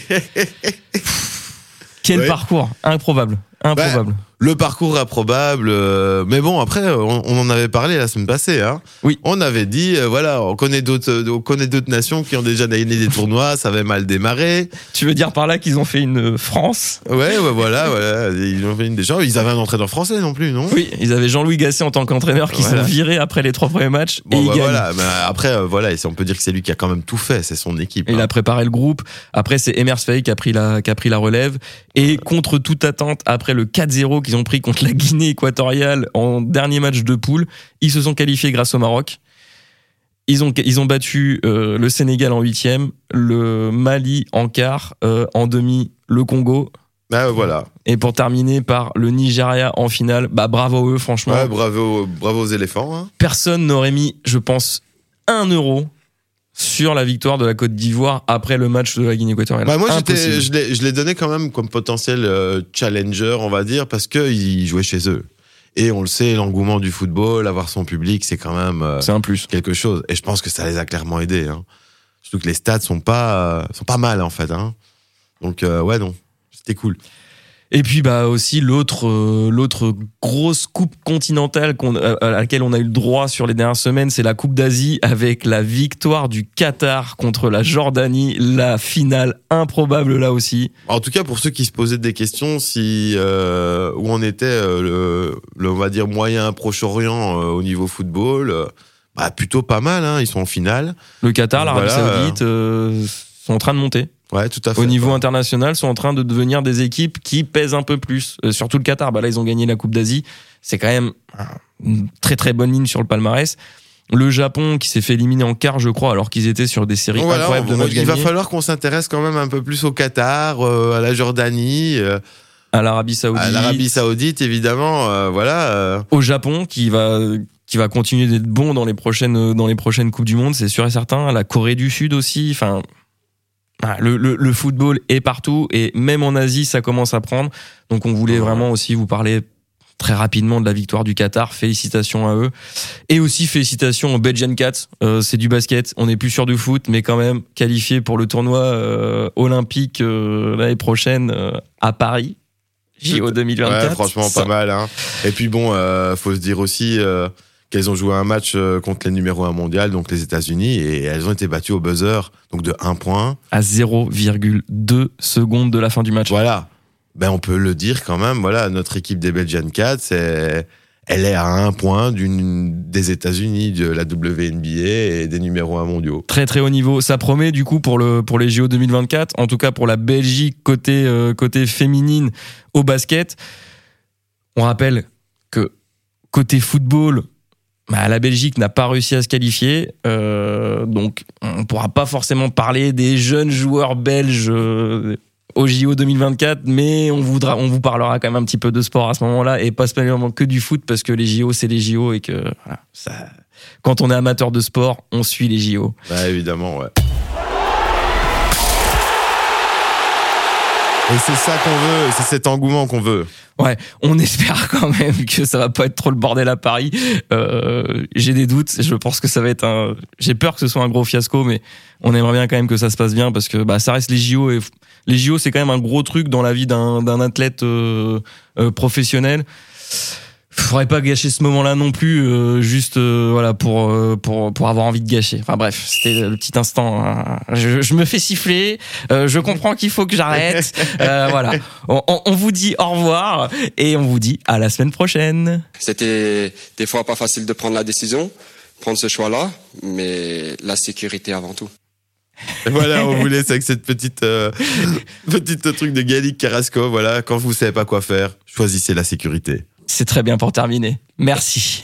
Quel Ouais. parcours improbable, improbable. Le parcours improbable, euh, mais bon après euh, on, on en avait parlé la semaine passée. Hein. Oui. On avait dit euh, voilà on connaît d'autres euh, on connaît d'autres nations qui ont déjà gagné des tournois, ça avait mal démarré. Tu veux dire par là qu'ils ont fait une France? Ouais ouais voilà [laughs] voilà ils ont fait une déjà ils avaient un entraîneur français non plus non? Oui, ils avaient Jean-Louis Gasset en tant qu'entraîneur qui Voilà. sont virés après les trois premiers matchs et Bon bah, voilà mais après euh, voilà et on peut dire que c'est lui qui a quand même tout fait c'est son équipe. Il hein. a préparé le groupe. Après, c'est Emers Faye qui a pris la, qui a pris la relève. Et contre toute attente, après le 4-0 qu'ils ont pris contre la Guinée équatoriale en dernier match de poule, ils se sont qualifiés grâce au Maroc. Ils ont, ils ont battu euh, le Sénégal en huitième, le Mali en quart, euh, en demi le Congo. Bah, voilà. Et pour terminer par le Nigeria en finale, bah bravo eux, franchement. Ouais, bravo bravo aux éléphants. hein. personne n'aurait mis, je pense, un euro sur la victoire de la Côte d'Ivoire après le match de la Guinée équatoriale. Bah, moi, je l'ai, donné quand même comme potentiel euh, challenger, on va dire, parce qu'ils jouaient chez eux. Et on le sait, l'engouement du football, avoir son public, c'est quand même euh, C'est un plus. quelque chose. Et je pense que ça les a clairement aidés. Hein. Surtout que les stats sont pas, euh, sont pas mal, en fait. Hein. Donc, ouais, non, c'était cool. Et puis bah aussi l'autre euh, l'autre grosse coupe continentale qu'on, euh, à laquelle on a eu le droit sur les dernières semaines, c'est la Coupe d'Asie avec la victoire du Qatar contre la Jordanie, la finale improbable là aussi. En tout cas, pour ceux qui se posaient des questions, si euh, où on était euh, le, le, on va dire moyen Proche-Orient au niveau football, bah plutôt pas mal. Hein, ils sont en finale. Le Qatar, l'Arabie Voilà, Saoudite sont en train de monter. Ouais, tout à fait. Au niveau international, sont en train de devenir des équipes qui pèsent un peu plus. Euh, surtout le Qatar, bah là ils ont gagné la Coupe d'Asie. C'est quand même une très très bonne ligne sur le palmarès. Le Japon qui s'est fait éliminer en quart, je crois, alors qu'ils étaient sur des séries voilà, incroyables de on- matchs il va falloir qu'on s'intéresse quand même un peu plus au Qatar, euh, à la Jordanie, euh, À l'Arabie Saoudite. à l'Arabie Saoudite, évidemment. euh, voilà. euh. au Japon qui va qui va continuer d'être bon dans les prochaines dans les prochaines coupes du monde, c'est sûr et certain. La Corée du Sud aussi. Enfin, le, le, le football est partout et même en Asie ça commence à prendre. Donc on voulait vraiment aussi vous parler très rapidement de la victoire du Qatar. Félicitations à eux. Et aussi félicitations aux Belgian Cats. Euh, c'est du basket. On n'est plus sûr du foot, mais quand même qualifié pour le tournoi euh, olympique euh, l'année prochaine à Paris. JO 2024. Ouais, franchement, pas mal. Hein. Et puis bon, faut se dire aussi qu'elles ont joué un match contre les numéros 1 mondial, donc les États-Unis, et elles ont été battues au buzzer, donc de 1 point. À 0,2 secondes de la fin du match. Voilà ben on peut le dire quand même. Voilà, notre équipe des Belgian Cats, c'est elle est à un point d'une des États-Unis, de la WNBA et des numéros 1 mondiaux. Très très haut niveau. Ça promet du coup pour le pour les JO 2024, en tout cas pour la Belgique côté euh, côté féminine au basket. On rappelle que côté football, bah, la Belgique n'a pas réussi à se qualifier, euh, donc on pourra pas forcément parler des jeunes joueurs belges euh, au JO 2024, mais on voudra, on vous parlera quand même un petit peu de sport à ce moment-là et pas spécialement que du foot parce que les JO c'est les JO et que ça, quand on est amateur de sport, on suit les JO. Bah évidemment, ouais. Et c'est ça qu'on veut, c'est cet engouement qu'on veut. Ouais, on espère [laughs] quand même que ça va pas être trop le bordel à Paris. Euh, j'ai des doutes, je pense que ça va être un. J'ai peur que ce soit un gros fiasco, mais on aimerait bien quand même que ça se passe bien parce que bah ça reste les JO et les JO c'est quand même un gros truc dans la vie d'un athlète euh, euh, professionnel faudrait pas gâcher ce moment-là non plus, euh, juste euh, voilà pour euh, pour pour avoir envie de gâcher. Enfin bref, c'était le petit instant. Hein. Je, je, me fais siffler. je comprends qu'il faut que j'arrête. [laughs] voilà. On, on, vous dit au revoir et on vous dit à la semaine prochaine. C'était des fois pas facile de prendre la décision, prendre ce choix-là, mais la sécurité avant tout. voilà, on vous laisse avec cette petite [laughs] petite truc de Gallic Carrasco. Voilà, quand vous savez pas quoi faire, choisissez la sécurité. C'est très bien pour terminer. Merci.